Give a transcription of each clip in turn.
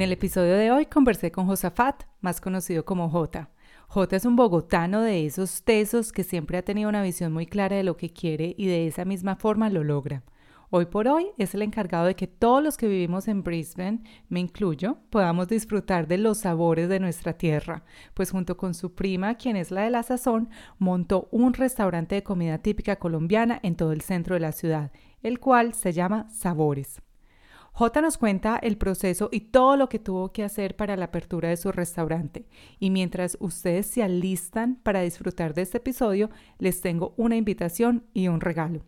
En el episodio de hoy conversé con Josafat, más conocido como J. J es un bogotano de esos tesos que siempre ha tenido una visión muy clara de lo que quiere y de esa misma forma lo logra. Hoy por hoy es el encargado de que todos los que vivimos en Brisbane, me incluyo, podamos disfrutar de los sabores de nuestra tierra, pues junto con su prima, quien es la de la sazón, montó un restaurante de comida típica colombiana en todo el centro de la ciudad, el cual se llama Sabores. J nos cuenta el proceso y todo lo que tuvo que hacer para la apertura de su restaurante. Y mientras ustedes se alistan para disfrutar de este episodio, les tengo una invitación y un regalo.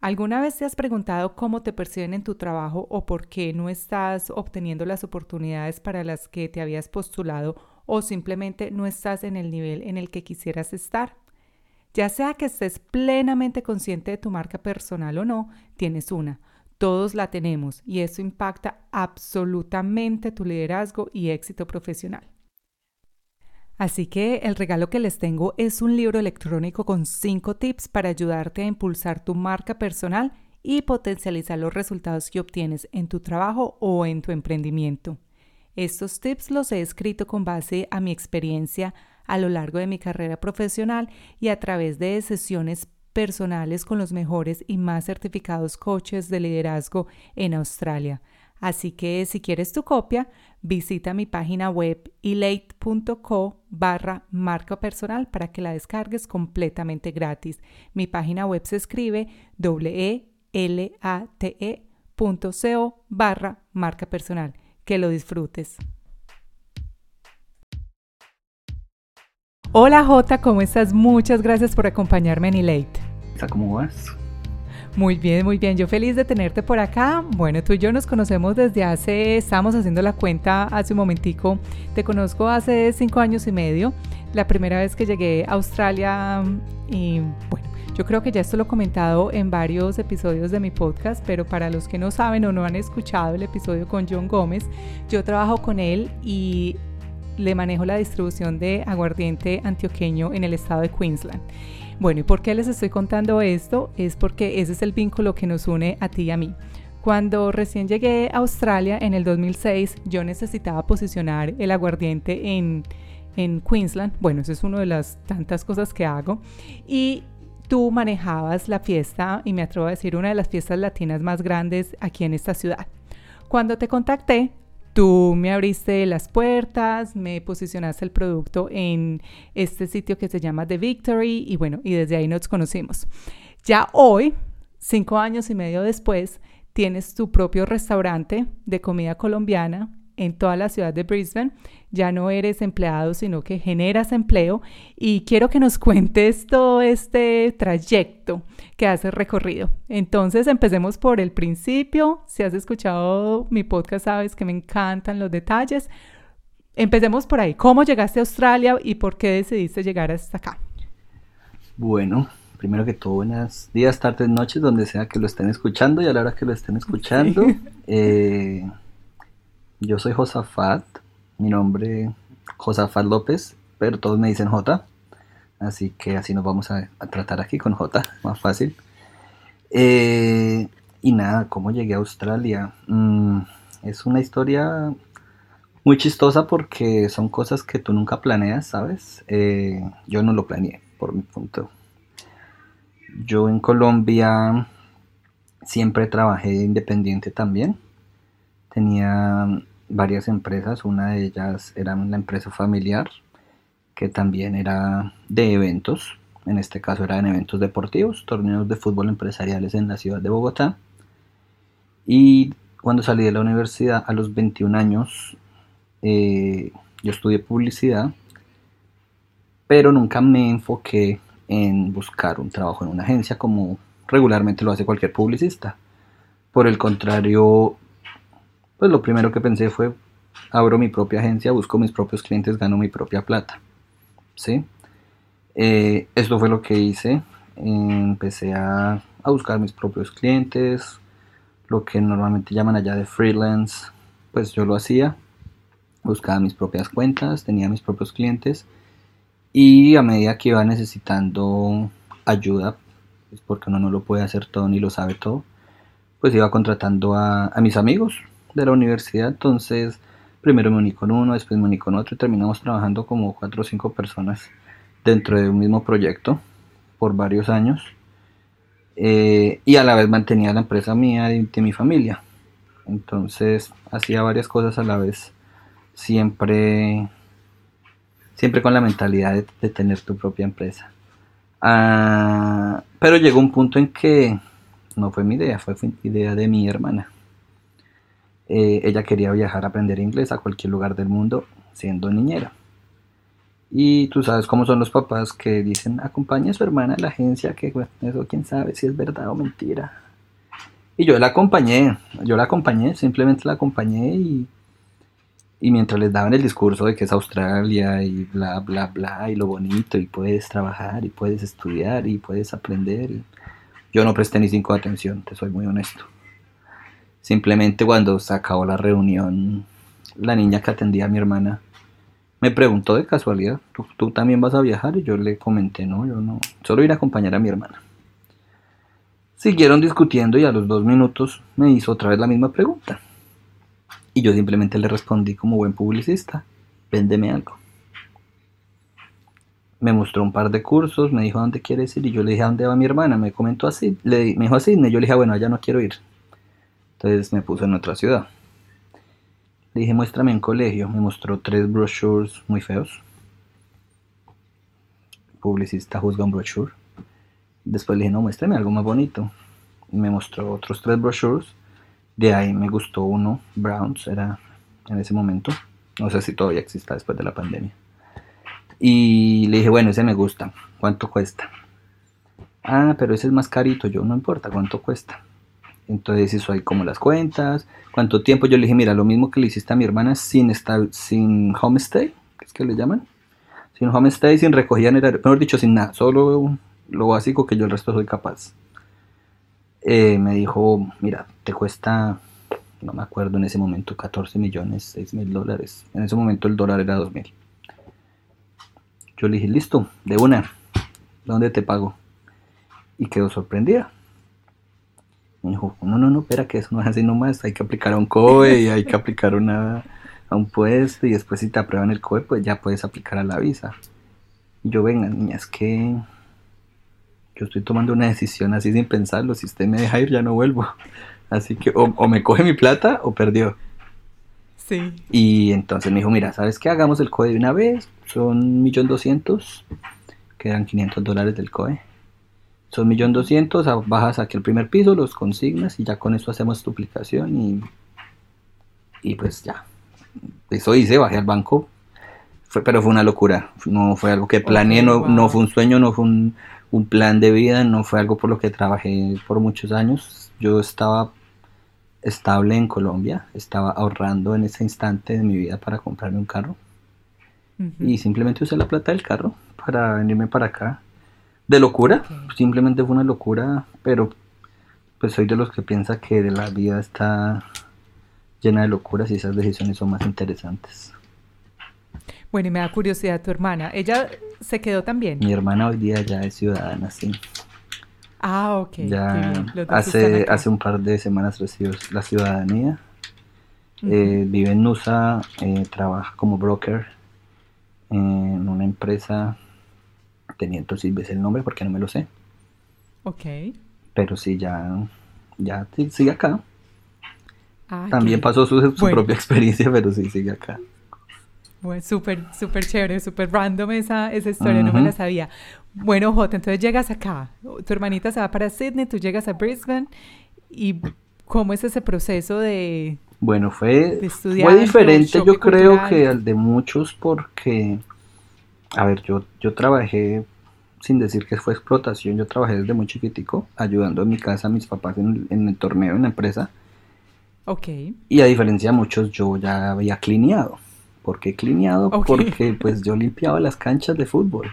¿Alguna vez te has preguntado cómo te perciben en tu trabajo o por qué no estás obteniendo las oportunidades para las que te habías postulado o simplemente no estás en el nivel en el que quisieras estar? Ya sea que estés plenamente consciente de tu marca personal o no, tienes una todos la tenemos y eso impacta absolutamente tu liderazgo y éxito profesional. Así que el regalo que les tengo es un libro electrónico con 5 tips para ayudarte a impulsar tu marca personal y potencializar los resultados que obtienes en tu trabajo o en tu emprendimiento. Estos tips los he escrito con base a mi experiencia a lo largo de mi carrera profesional y a través de sesiones personales con los mejores y más certificados coaches de liderazgo en Australia. Así que si quieres tu copia, visita mi página web elate.co barra marca personal para que la descargues completamente gratis. Mi página web se escribe e l a t -E barra marca personal. Que lo disfrutes. Hola Jota, ¿cómo estás? Muchas gracias por acompañarme en Elate. ¿Cómo vas? Muy bien, muy bien. Yo feliz de tenerte por acá. Bueno, tú y yo nos conocemos desde hace, estamos haciendo la cuenta hace un momentico. Te conozco hace cinco años y medio. La primera vez que llegué a Australia y bueno, yo creo que ya esto lo he comentado en varios episodios de mi podcast, pero para los que no saben o no han escuchado el episodio con John Gómez, yo trabajo con él y le manejo la distribución de aguardiente antioqueño en el estado de Queensland. Bueno, ¿y por qué les estoy contando esto? Es porque ese es el vínculo que nos une a ti y a mí. Cuando recién llegué a Australia en el 2006, yo necesitaba posicionar el aguardiente en, en Queensland. Bueno, eso es una de las tantas cosas que hago. Y tú manejabas la fiesta, y me atrevo a decir, una de las fiestas latinas más grandes aquí en esta ciudad. Cuando te contacté, Tú me abriste las puertas, me posicionaste el producto en este sitio que se llama The Victory y bueno, y desde ahí nos conocimos. Ya hoy, cinco años y medio después, tienes tu propio restaurante de comida colombiana en toda la ciudad de Brisbane. Ya no eres empleado, sino que generas empleo. Y quiero que nos cuentes todo este trayecto que has recorrido. Entonces, empecemos por el principio. Si has escuchado mi podcast, sabes que me encantan los detalles. Empecemos por ahí. ¿Cómo llegaste a Australia y por qué decidiste llegar hasta acá? Bueno, primero que todo, buenos días, tardes, noches, donde sea que lo estén escuchando y a la hora que lo estén escuchando. Eh, yo soy Josafat, mi nombre Josafat López, pero todos me dicen J, así que así nos vamos a, tratar aquí con J, más fácil. Eh, y nada, ¿cómo llegué a Australia? Mm, es una historia muy chistosa porque son cosas que tú nunca planeas, ¿sabes? Eh, yo no lo planeé, por mi punto. Yo en Colombia siempre trabajé independiente también. Tenía varias empresas, una de ellas era una empresa familiar que también era de eventos, en este caso eran eventos deportivos, torneos de fútbol empresariales en la ciudad de Bogotá. Y cuando salí de la universidad a los 21 años, eh, yo estudié publicidad pero nunca me enfoqué en buscar un trabajo en una agencia como regularmente lo hace cualquier publicista. Por el contrario, pues lo primero que pensé fue, abro mi propia agencia, busco mis propios clientes, gano mi propia plata. ¿Sí? Eh, esto fue lo que hice. Empecé a, a buscar mis propios clientes, lo que normalmente llaman allá de freelance, pues yo lo hacía. Buscaba mis propias cuentas, tenía mis propios clientes y a medida que iba necesitando ayuda, pues porque uno no lo puede hacer todo ni lo sabe todo, pues iba contratando a, mis amigos de la universidad. Entonces, primero me uní con uno, después me uní con otro y terminamos trabajando como cuatro o cinco personas dentro de un mismo proyecto por varios años. Eh, y a la vez mantenía la empresa mía y de mi familia. Entonces hacía varias cosas a la vez, siempre, siempre con la mentalidad de, tener tu propia empresa. Ah, pero llegó un punto en que no fue mi idea, fue, idea de mi hermana. Eh, ella quería viajar a aprender inglés a cualquier lugar del mundo siendo niñera. Y tú sabes cómo son los papás que dicen, acompaña a su hermana a la agencia, que eso quién sabe si es verdad o mentira. Y yo la acompañé, yo la acompañé, simplemente la acompañé y, y mientras les daban el discurso de que es Australia y bla, bla, bla, y lo bonito, y puedes trabajar, y puedes estudiar, y puedes aprender, yo no presté ni cinco de atención, te soy muy honesto. Simplemente cuando se acabó la reunión, la niña que atendía a mi hermana me preguntó de casualidad, ¿tú, también vas a viajar? Y yo le comenté, no, yo no, solo ir a acompañar a mi hermana. Siguieron discutiendo y a los dos minutos me hizo otra vez la misma pregunta. Y yo simplemente le respondí como buen publicista, véndeme algo. Me mostró un par de cursos, me dijo dónde quieres ir y yo le dije a dónde va mi hermana. Me comentó así, le, me dijo así, y yo le dije, bueno, allá no quiero ir. Entonces me puso en otra ciudad. Le dije, muéstrame en colegio. Me mostró tres brochures muy feos. publicista juzga un brochure. Después le dije, no, muéstrame algo más bonito. Y me mostró otros tres brochures. De ahí me gustó uno, Browns, era en ese momento. No sé si todavía exista después de la pandemia. Y le dije, bueno, ese me gusta. ¿Cuánto cuesta? Ah, pero ese es más carito. Yo, no importa, ¿cuánto cuesta? Entonces hizo ahí como las cuentas, cuánto tiempo. Yo le dije, mira, lo mismo que le hiciste a mi hermana sin, estar, sin homestay, que es que le llaman. Sin homestay, sin recogida en el mejor dicho, sin nada, solo lo básico que yo el resto soy capaz. Eh, me dijo, mira, te cuesta, no me acuerdo en ese momento, 14 millones, 6 mil dólares. En ese momento el dólar era 2 mil. Yo le dije, listo, de una, ¿dónde te pago? Y quedó sorprendida dijo, no, no, no, espera que eso no es así nomás, hay que aplicar a un COE y hay que aplicar una, a un puesto y después si te aprueban el COE, pues ya puedes aplicar a la visa. Y yo, venga, niña, es que yo estoy tomando una decisión así sin pensarlo, si usted me deja ir ya no vuelvo. Así que o, me coge mi plata o perdió. Sí. Y entonces me dijo, mira, ¿sabes qué? Hagamos el COE de una vez, son 1.200.000, quedan 500 dólares del COE son 1.200.000, bajas aquí al primer piso, los consignas y ya con eso hacemos duplicación y, y pues ya. Eso hice, bajé al banco, fue, pero fue una locura, no fue algo que planeé, no, no fue un sueño, no fue un, un plan de vida, no fue algo por lo que trabajé por muchos años. Yo estaba estable en Colombia, estaba ahorrando en ese instante de mi vida para comprarme un carro. Y simplemente usé la plata del carro para venirme para acá de locura, simplemente fue una locura, pero pues soy de los que piensa que la vida está llena de locuras y esas decisiones son más interesantes. Bueno, y me da curiosidad tu hermana, ¿ella se quedó también? Mi hermana hoy día ya es ciudadana, sí. Ah, ok. Ya hace, hace un par de semanas recibió la ciudadanía. Eh, vive en Nusa, eh, trabaja como broker en una empresa tenía entonces ves el nombre porque no me lo sé. Ok. Pero sí, ya, ya sigue acá. Ah, También pasó su, propia experiencia, pero sí, sigue acá. Bueno, súper, súper chévere, súper random esa, esa historia, no me la sabía. Bueno, Jota, entonces llegas acá, tu hermanita se va para Sydney, tú llegas a Brisbane, ¿y cómo es ese proceso de... Bueno, fue, fue diferente yo creo que al de muchos porque a ver, yo, yo trabajé, sin decir que fue explotación, yo trabajé desde muy chiquitico, ayudando en mi casa a mis papás en, en el torneo, en la empresa. Ok. Y a diferencia de muchos, yo ya había clineado. ¿Por qué clineado? Porque pues yo limpiaba las canchas de fútbol.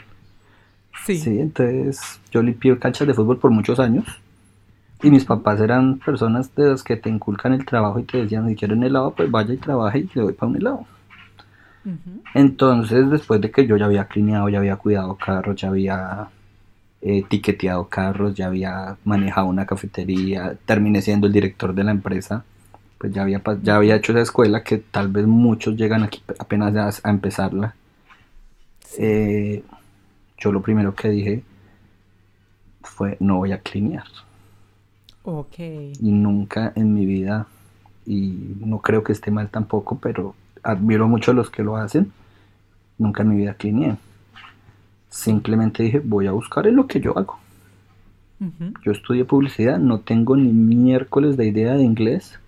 Sí. Sí, entonces yo limpié canchas de fútbol por muchos años. Y mis papás eran personas de las que te inculcan el trabajo y te decían, si quiere un helado, pues vaya y trabaje y le doy para un helado. Entonces, después de que yo ya había clineado, ya había cuidado carros, ya había eh, tiqueteado carros, ya había manejado una cafetería, terminé siendo el director de la empresa, pues ya había, ya había hecho esa escuela que tal vez muchos llegan aquí apenas a, a empezarla. Eh, yo lo primero que dije fue, no voy a clinear. Ok. Y nunca en mi vida, y no creo que esté mal tampoco, pero admiro mucho a los que lo hacen, nunca en mi vida clineé. Simplemente dije, voy a buscar en lo que yo hago. Yo estudié publicidad, no tengo ni miércoles de idea de inglés,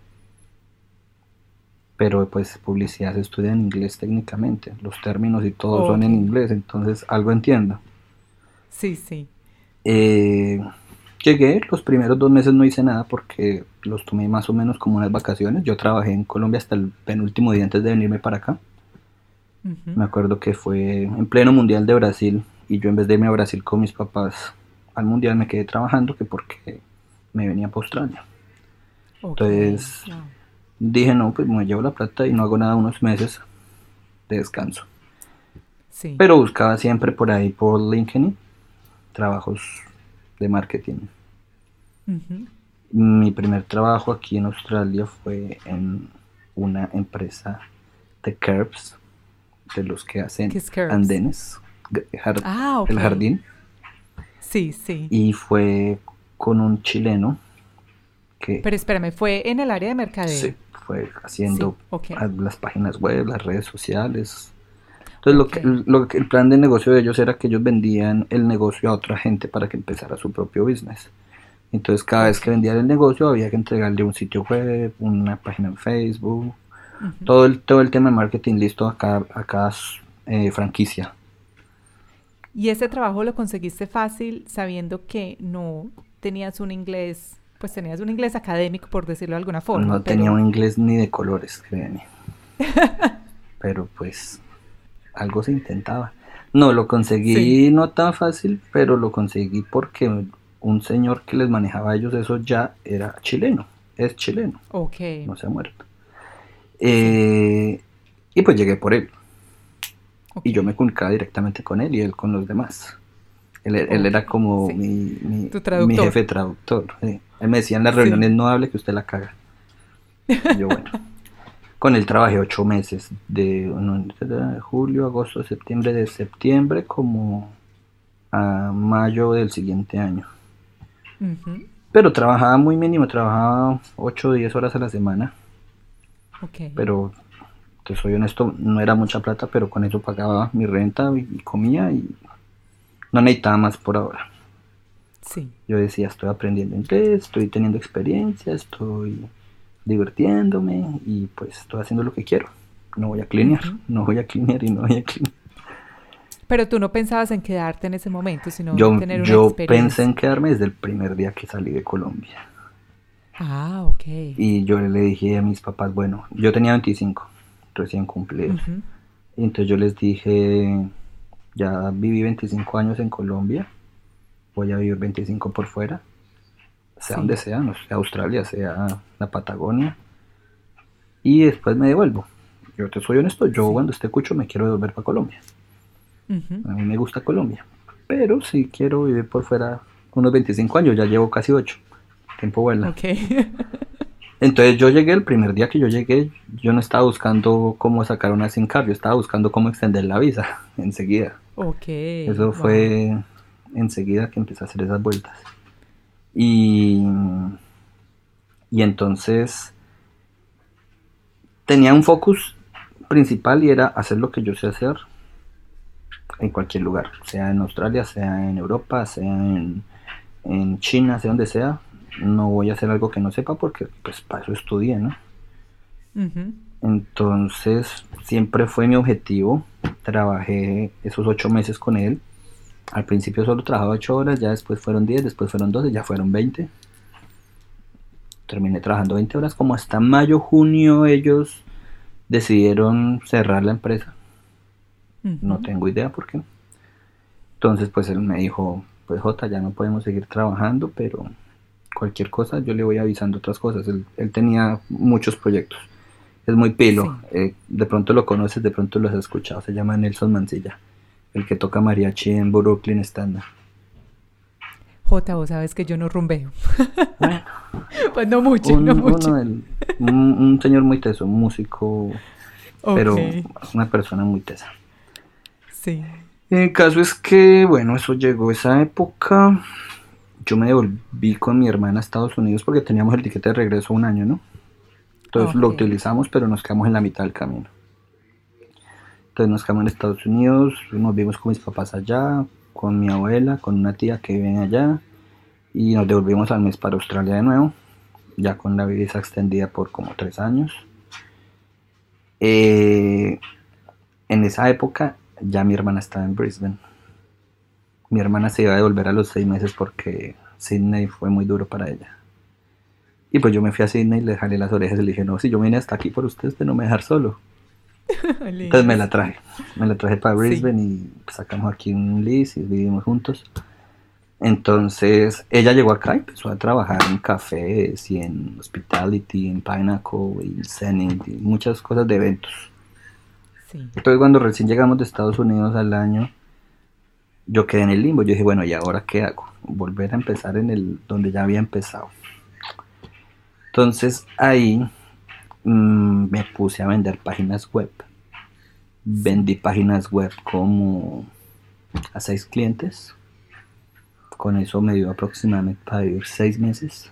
pero pues publicidad se estudia en inglés técnicamente, los términos y todo son en inglés, entonces algo entiendo. Sí, sí. Eh, llegué, los primeros dos meses no hice nada porque los tomé más o menos como unas vacaciones. Yo trabajé en Colombia hasta el penúltimo día antes de venirme para acá. Me acuerdo que fue en pleno Mundial de Brasil y yo en vez de irme a Brasil con mis papás al Mundial me quedé trabajando que porque me venía para Australia. Entonces- Wow. Dije, no, pues me llevo la plata y no hago nada unos meses de descanso. Sí. Pero buscaba siempre por ahí por LinkedIn trabajos de marketing. Mi primer trabajo aquí en Australia fue en una empresa de curbs, de los que hacen andenes, Ah, el jardín, Sí, sí. y fue con un chileno que Pero espérame, ¿fue en el área de mercadeo? sí, fue haciendo Sí, las páginas web, las redes sociales. Entonces, lo que, lo que- el plan de negocio de ellos era que ellos vendían el negocio a otra gente para que empezara su propio business. Entonces, cada vez que vendían el negocio, había que entregarle un sitio web, una página en Facebook, todo el, todo el tema de marketing listo a cada, a cada eh, franquicia. ¿Y ese trabajo lo conseguiste fácil sabiendo que no tenías un inglés, pues tenías un inglés académico, por decirlo de alguna forma? No pero- tenía un inglés ni de colores, créanme. Pero pues algo se intentaba. No, lo conseguí Sí. no tan fácil, pero lo conseguí porque un señor que les manejaba a ellos eso ya era chileno, es chileno, Ok. no se ha muerto. Eh, y pues llegué por él ok. y yo me comunicaba directamente con él y él con los demás. Él, él era como Sí. mi, mi- Tu mi traductor. jefe traductor. sí. Él me decía en las reuniones no hable que usted la caga. Y yo bueno. Con él trabajé ocho meses, de no, era julio, agosto, septiembre, de septiembre como a mayo del siguiente año. Pero trabajaba muy mínimo, trabajaba 8 o 10 horas a la semana, Ok. pero te soy honesto, no era mucha plata, pero con eso pagaba mi renta y, y comía y no necesitaba más por ahora. Sí. Yo decía, estoy aprendiendo inglés, estoy teniendo experiencia, estoy divirtiéndome y pues estoy haciendo lo que quiero. No voy a clinear, no voy a clinear y no voy a clinear. Pero tú no pensabas en quedarte en ese momento, sino Yo, en tener una yo experiencia. pensé en quedarme desde el primer día que salí de Colombia. Ah, ok. Y yo le dije a mis papás, bueno, yo tenía 25, recién. Y entonces yo les dije, ya viví 25 años en Colombia, voy a vivir 25 por fuera, sea Sí. donde sea, no sea Australia, sea la Patagonia, y después me devuelvo. Yo te soy honesto, yo Sí. cuando esté cucho me quiero devolver para Colombia. A mí me gusta Colombia, pero si quiero vivir por fuera unos 25 años, ya llevo casi 8, tiempo vuela. Ok. Entonces yo llegué, el primer día que yo llegué, yo no estaba buscando cómo sacar una SIM card, yo estaba buscando cómo extender la visa enseguida. ok. Eso wow. fue enseguida que empecé a hacer esas vueltas. Y, y entonces tenía un focus principal y era hacer lo que yo sé hacer en cualquier lugar, sea en Australia, sea en Europa, sea en, en China, sea donde sea. No voy a hacer algo que no sepa porque pues para eso estudié, ¿no? Entonces siempre fue mi objetivo trabajé esos ocho meses con él. Al principio solo trabajaba ocho horas, ya después fueron 10, después fueron 12, ya fueron 20. Terminé trabajando 20 horas, como hasta mayo, junio ellos decidieron cerrar la empresa. No tengo idea por qué. Entonces pues él me dijo, pues Jota, ya no podemos seguir trabajando, pero cualquier cosa yo le voy avisando otras cosas. Él, tenía muchos proyectos. Es muy pilo. Eh, de pronto lo conoces, de pronto lo has escuchado. Se llama Nelson Mancilla, el que toca mariachi en Brooklyn Standard. Jota, vos sabes que yo no rumbeo. Bueno, pues no mucho, un, no mucho. un, señor muy teso, un músico, pero una persona muy tesa. Sí. El caso es que, bueno, eso llegó esa época. Yo me devolví con mi hermana a Estados Unidos porque teníamos el tiquete de regreso un año, ¿no? Entonces lo utilizamos, pero nos quedamos en la mitad del camino. Entonces nos quedamos en Estados Unidos, nos vimos con mis papás allá, con mi abuela, con una tía que vive allá, y nos devolvimos al mes para Australia de nuevo, ya con la visa extendida por como tres años. Eh, en esa época ya mi hermana estaba en Brisbane. Mi hermana se iba a devolver a los seis meses porque Sydney fue muy duro para ella. Y pues yo me fui a Sydney, le jalé las orejas y le dije, no, si yo vine hasta aquí por usted, usted no me dejar solo. Entonces me la traje, me la traje para Brisbane y sacamos aquí un lease y vivimos juntos. Entonces ella llegó acá y empezó a trabajar en cafés y en hospitality, en Pinnacle, en Zenith y muchas cosas de eventos. Entonces cuando recién llegamos de Estados Unidos al año, yo quedé en el limbo. Yo dije, bueno, ¿y ahora qué hago? Volver a empezar en el donde ya había empezado. Entonces ahí mm, me puse a vender páginas web. Vendí páginas web como a seis clientes. Con eso me dio aproximadamente para vivir seis meses.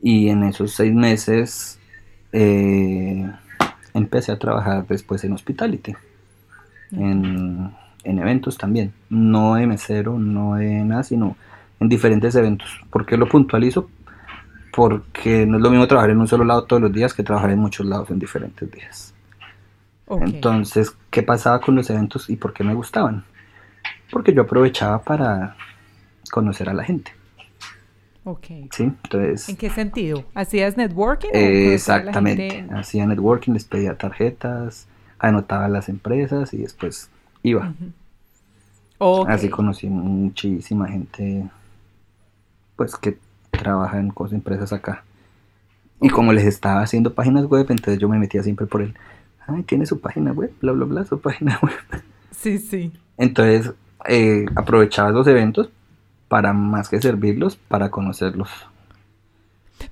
Y en esos seis meses eh, empecé a trabajar después en hospitality, en, eventos también, no de mesero, no de nada, sino en diferentes eventos. ¿Por qué lo puntualizo? Porque no es lo mismo trabajar en un solo lado todos los días que trabajar en muchos lados en diferentes días. Entonces, ¿qué pasaba con los eventos y por qué me gustaban? Porque yo aprovechaba para conocer a la gente. Ok. Sí, entonces... ¿En qué sentido? ¿Hacías networking? exactamente, hacía networking, les pedía tarjetas, anotaba las empresas y después iba. Así conocí muchísima gente, pues que trabaja en cosas, empresas acá. Y como les estaba haciendo páginas web, entonces yo me metía siempre por él. Ay, tiene su página web, bla, bla, bla, su página web. Sí, sí. Entonces eh, aprovechaba los eventos para más que servirlos, para conocerlos.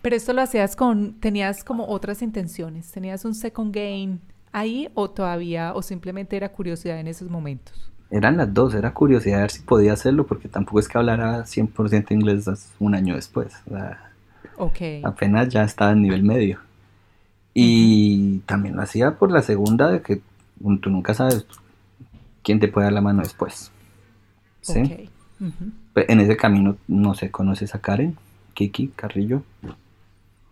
Pero esto lo hacías con, tenías como otras intenciones, tenías un second gain ahí o todavía, o simplemente era curiosidad en esos momentos. Eran las dos, era curiosidad de ver si podía hacerlo, porque tampoco es que hablara 100% inglés un año después. Apenas ya estaba en nivel medio. Y también lo hacía por la segunda, de que tú nunca sabes quién te puede dar la mano después. ¿Sí? En ese camino, no sé, ¿conoces a Karen? Kiki Carrillo.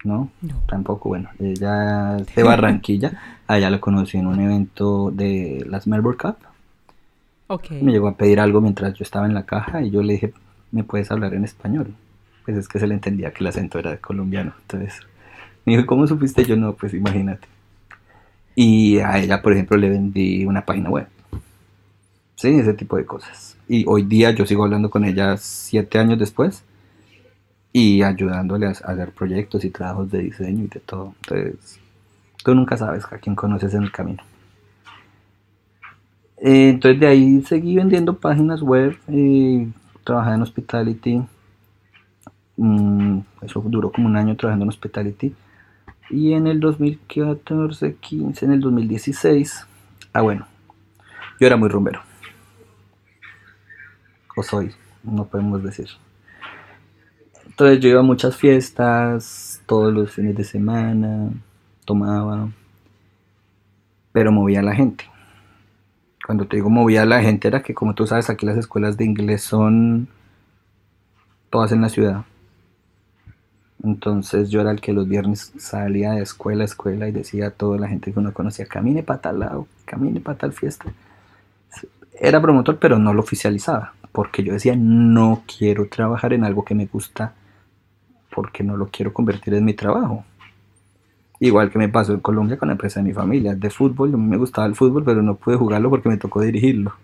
¿No? Tampoco, bueno, ella es de Barranquilla. allá lo conocí en un evento de las Melbourne Cup. Me llegó a pedir algo mientras yo estaba en la caja y yo le dije, ¿me puedes hablar en español? Pues es que se le entendía que el acento era colombiano. Entonces, me dijo, ¿cómo supiste? Yo no, pues imagínate. Y a ella, por ejemplo, le vendí una página web. Sí, ese tipo de cosas. Y hoy día yo sigo hablando con ella siete años después y ayudándole a hacer proyectos y trabajos de diseño y de todo. Entonces, tú nunca sabes a quién conoces en el camino. Eh, entonces de ahí seguí vendiendo páginas web, y trabajé en hospitality. Mm, eso duró como un año trabajando en hospitality. Y en el 2014, 15, en el 2016, ah bueno, yo era muy rumbero o soy, no podemos decir. Entonces yo iba a muchas fiestas, todos los fines de semana, tomaba, pero movía a la gente. Cuando te digo movía la gente era que como tú sabes aquí las escuelas de inglés son todas en la ciudad. Entonces yo era el que los viernes salía de escuela a escuela y decía a toda la gente que uno conocía, camine para tal lado, camine para tal fiesta. Era promotor, pero no lo oficializaba, porque yo decía, no quiero trabajar en algo que me gusta, porque no lo quiero convertir en mi trabajo. Igual que me pasó en Colombia con la empresa de mi familia, de fútbol, a mí me gustaba el fútbol, pero no pude jugarlo porque me tocó dirigirlo.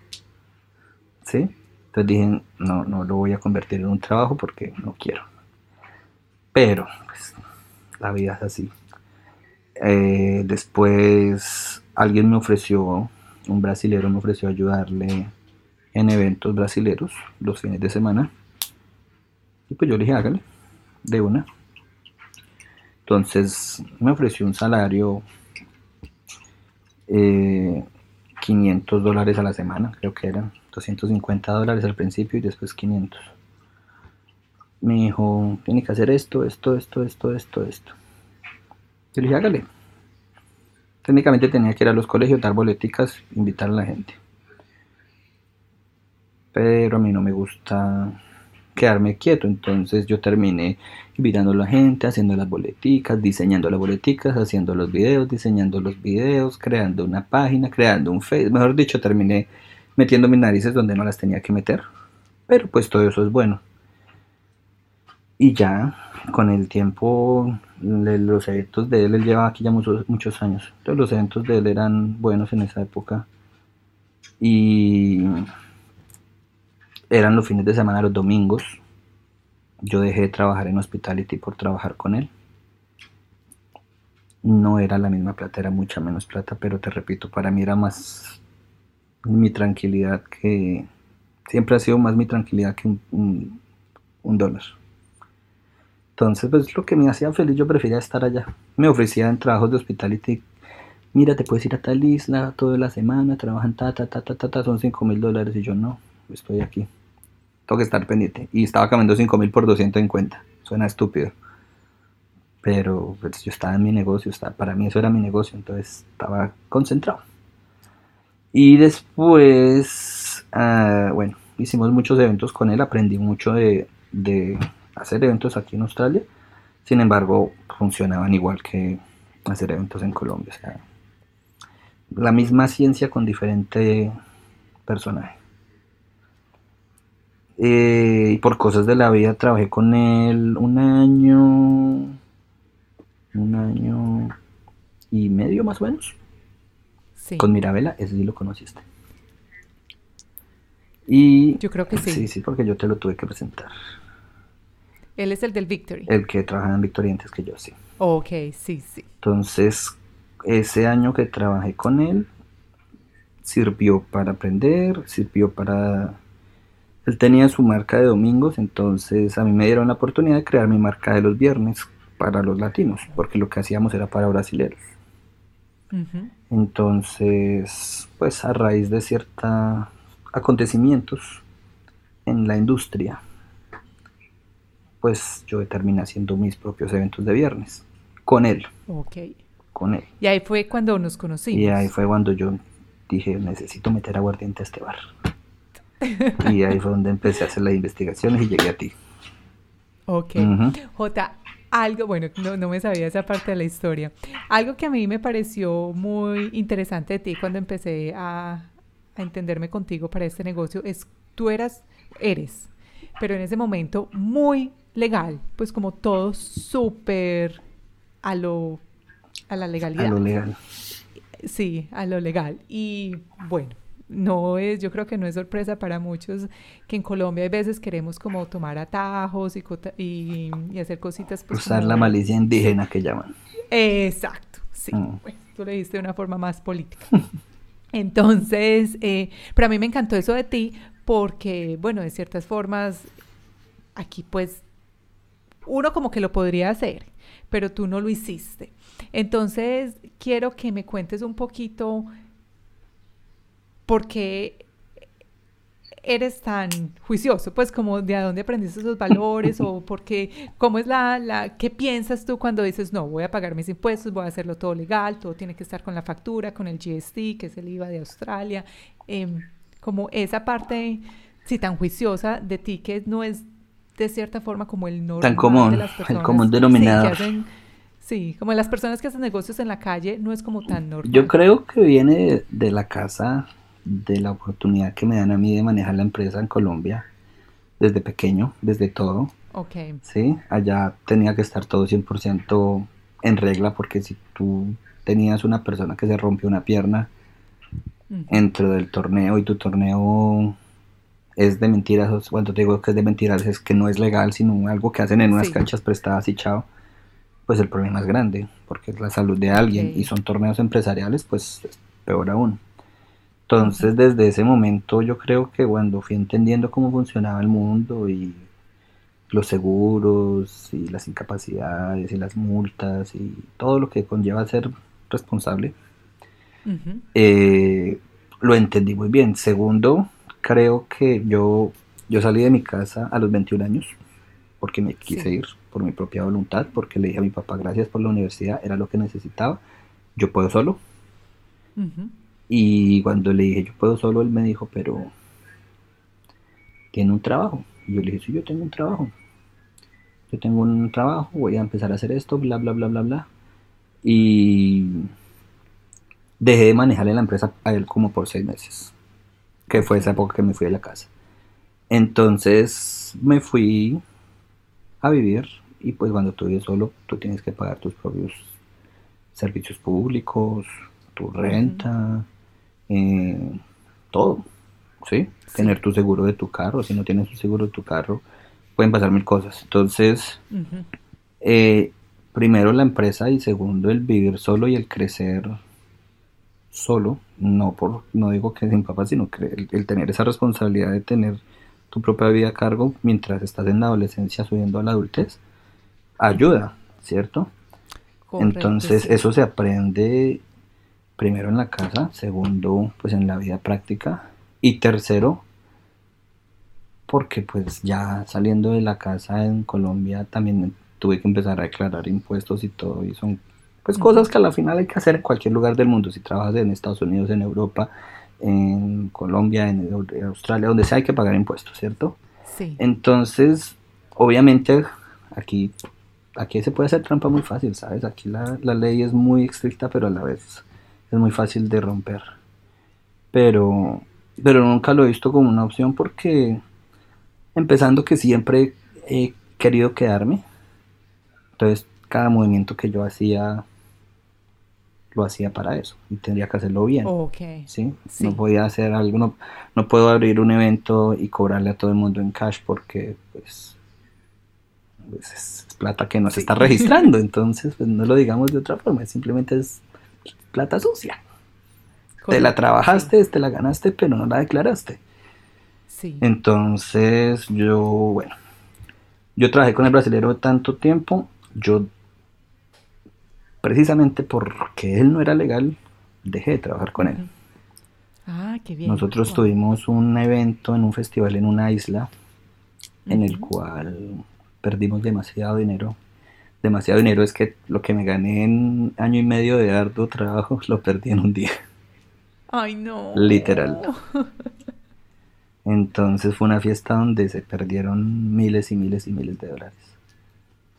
¿Sí? Entonces dije, no, no lo voy a convertir en un trabajo porque no quiero. Pero, pues, la vida es así. Eh, después alguien me ofreció, un brasilero me ofreció ayudarle en eventos brasileros los fines de semana. Y pues yo le dije, hágale, de una. Entonces me ofreció un salario eh, 500 dólares a la semana, creo que eran 250 dólares al principio y después 500 me dijo, tiene que hacer esto, esto, esto, esto, esto, esto. Yo le dije, hágale. Técnicamente tenía que ir a los colegios, dar boleticas, invitar a la gente. Pero a mí no me gusta quedarme quieto, entonces yo terminé invitando a la gente, haciendo las boleticas, diseñando las boleticas, haciendo los videos, diseñando los videos, creando una página, creando un Facebook. Mejor dicho, terminé metiendo mis narices donde no las tenía que meter. Pero pues todo eso es bueno. Y ya con el tiempo, los eventos de él, él llevaba aquí ya muchos, muchos años. Entonces los eventos de él eran buenos en esa época. Y eran los fines de semana, los domingos. Yo dejé de trabajar en Hospitality por trabajar con él. No era la misma plata, era mucha menos plata, pero te repito, para mí era más mi tranquilidad que... Siempre ha sido más mi tranquilidad que un, dólar. Entonces, pues lo que me hacía feliz, yo prefería estar allá. Me ofrecían trabajos de hospitality. Mira, te puedes ir a tal isla toda la semana, trabajan ta, ta, ta, ta, ta, ta son 5 mil dólares. Y yo no, estoy aquí. Tengo que estar pendiente. Y estaba cambiando 5 mil por 250. Suena estúpido. Pero pues, yo estaba en mi negocio, para mí eso era mi negocio, entonces estaba concentrado. Y después, uh, bueno, hicimos muchos eventos con él, aprendí mucho de, de hacer eventos aquí en Australia. Sin embargo, funcionaban igual que hacer eventos en Colombia. O sea, la misma ciencia con diferente personaje. Eh, y por cosas de la vida trabajé con él un año, un año y medio más o menos. Con Mirabela, ese sí lo conociste. Y yo creo que sí. Sí, sí, porque yo te lo tuve que presentar. Él es el del Victory. El que trabaja en Victory antes que yo, sí. Ok, sí, sí. Entonces, ese año que trabajé con él sirvió para aprender, sirvió para... Él tenía su marca de domingos, entonces a mí me dieron la oportunidad de crear mi marca de los viernes para los latinos, porque lo que hacíamos era para brasileños. Entonces, pues a raíz de ciertos acontecimientos en la industria, pues yo terminé haciendo mis propios eventos de viernes con él. Ok. Con él. Y ahí fue cuando nos conocimos. Y ahí fue cuando yo dije, necesito meter aguardiente a este bar. Y ahí fue donde empecé a hacer las investigaciones y llegué a ti. Ok. J, algo, bueno, no, no, me sabía esa parte de la historia. Algo que a mí me pareció muy interesante de ti cuando empecé a, a entenderme contigo para este negocio es, tú eras, eres, pero en ese momento muy legal, pues como todo súper a lo a la legalidad. A lo legal. Sí, a lo legal. Y bueno, no es, yo creo que no es sorpresa para muchos que en Colombia hay veces queremos como tomar atajos y, y, hacer cositas. Pues, Usar la malicia indígena que llaman. Exacto, sí. Mm. Bueno, tú le diste de una forma más política. Entonces, eh, pero a mí me encantó eso de ti porque, bueno, de ciertas formas, aquí pues uno como que lo podría hacer, pero tú no lo hiciste. Entonces, quiero que me cuentes un poquito por qué eres tan juicioso, pues como de dónde aprendiste esos valores o porque, cómo es la, la, qué piensas tú cuando dices, no, voy a pagar mis impuestos, voy a hacerlo todo legal, todo tiene que estar con la factura, con el GST, que es el IVA de Australia, em, como esa parte, sí, tan juiciosa de ti que no es de cierta forma como el normal Tan común, de las personas. el común Sí, denominador. hacen- sí, como las personas que hacen negocios en la calle no es como tan normal. Yo creo que viene de la casa, de la oportunidad que me dan a mí de manejar la empresa en Colombia, desde pequeño, desde todo, Ok, ¿sí? Allá tenía que estar todo 100% en regla porque si tú tenías una persona que se rompió una pierna ujú, dentro del torneo y tu torneo es de mentiras, cuando te digo que es de mentiras es que no es legal, sino algo que hacen en unas Sí. canchas prestadas y chao, pues el problema es grande, porque es la salud de alguien y son torneos empresariales, pues es peor aún. Entonces, desde ese momento yo creo que cuando fui entendiendo cómo funcionaba el mundo y los seguros y las incapacidades y las multas y todo lo que conlleva ser responsable, eh, lo entendí muy bien. Segundo, creo que yo, yo salí de mi casa a los 21 años porque me quise Sí. ir por mi propia voluntad, porque le dije a mi papá gracias por la universidad, era lo que necesitaba, yo puedo solo. ujú. Y cuando le dije yo puedo solo, él me dijo, pero tiene un trabajo. Y yo le dije, sí, yo tengo un trabajo. Yo tengo un trabajo, voy a empezar a hacer esto, bla, bla, bla, bla, bla. Y dejé de manejarle la empresa a él como por seis meses, que fue esa época que me fui de la casa. Entonces me fui a vivir y pues cuando tú vives solo, tú tienes que pagar tus propios servicios públicos, tu renta, eh, todo, ¿sí? Sí. Tener tu seguro de tu carro, si no tienes un seguro de tu carro, pueden pasar mil cosas. Entonces, eh, primero la empresa y segundo el vivir solo y el crecer solo, no por, no digo que sin papá, sino que el, el tener esa responsabilidad de tener tu propia vida a cargo mientras estás en la adolescencia subiendo a la adultez, ayuda, ¿cierto? correcto, Entonces sí. eso se aprende primero en la casa, segundo pues en la vida práctica y tercero porque pues ya saliendo de la casa en Colombia también tuve que empezar a declarar impuestos y todo y son pues cosas que a la final hay que hacer en cualquier lugar del mundo, si trabajas en Estados Unidos, en Europa, en Colombia, en en Australia, donde sea hay que pagar impuestos, ¿cierto? Sí, Entonces, obviamente, aquí, aquí se puede hacer trampa muy fácil, ¿sabes? Aquí la, la ley es muy estricta, pero a la vez es muy fácil de romper. Pero, pero nunca lo he visto como una opción porque, empezando que siempre he querido quedarme, entonces cada movimiento que yo hacía, lo hacía para eso y tendría que hacerlo bien. ok. ¿sí? Sí. No podía hacer algo, no, no puedo abrir un evento y cobrarle a todo el mundo en cash porque pues, pues, es plata que no se Sí. está registrando, entonces pues no lo digamos de otra forma, simplemente es plata sucia. Te la trabajaste, te la ganaste, pero no la declaraste. Sí. Entonces yo, bueno, yo trabajé con el brasilero tanto tiempo, yo precisamente porque él no era legal, dejé de trabajar con él. Ah, qué bien. Nosotros Wow. tuvimos un evento en un festival en una isla en el cual perdimos demasiado dinero. Demasiado dinero es que lo que me gané en año y medio de arduo trabajo lo perdí en un día. Ay, no. Literal. Entonces fue una fiesta donde se perdieron miles y miles y miles de dólares.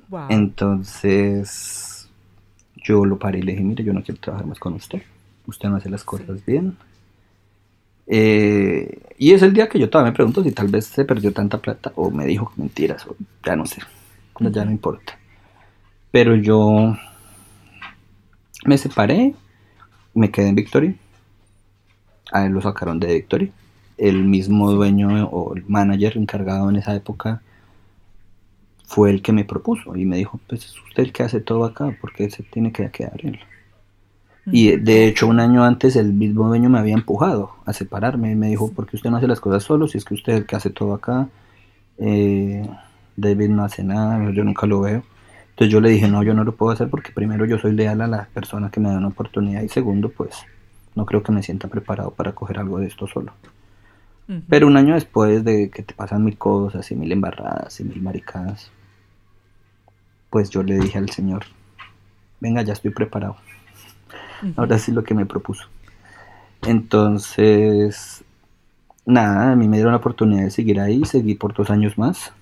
Wow. Entonces yo lo paré y le dije, mire, yo no quiero trabajar más con usted. Usted no hace las cosas bien. Eh, y es el día que yo todavía me pregunto si tal vez se perdió tanta plata o me dijo mentiras o ya no sé. Ya no importa. Pero yo me separé, me quedé en Victory. A él lo sacaron de Victory. El mismo dueño o el manager encargado en esa época fue el que me propuso y me dijo, pues es usted el que hace todo acá, porque se tiene que quedar él. Y de hecho un año antes el mismo dueño me había empujado a separarme y me dijo, porque usted no hace las cosas solo, si es que usted es el que hace todo acá, eh, David no hace nada, yo nunca lo veo. Entonces yo le dije, no, yo no lo puedo hacer porque primero yo soy leal a la persona que me da una oportunidad y segundo, pues no creo que me sienta preparado para coger algo de esto solo. Ujú. Pero un año después de que te pasan mil cosas y mil embarradas y mil maricadas, pues yo le dije al Señor, venga, ya estoy preparado. Ahora sí lo que me propuso. Entonces, nada, a mí me dieron la oportunidad de seguir ahí, seguí por dos años más.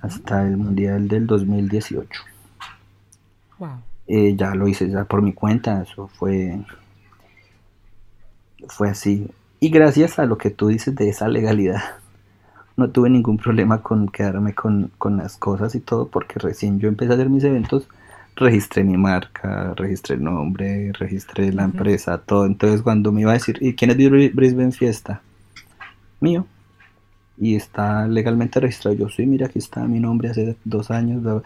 Hasta el Mundial del 2018. Wow. Eh, ya lo hice ya por mi cuenta, eso fue, fue así. Y gracias a lo que tú dices de esa legalidad, no tuve ningún problema con quedarme con, con las cosas y todo, porque recién yo empecé a hacer mis eventos, registré mi marca, registré el nombre, registré la empresa, todo. Entonces cuando me iba a decir, ¿y quién es Brisbane Fiesta? Mío. Y está legalmente registrado. Yo sí, mira, aquí está mi nombre hace dos años.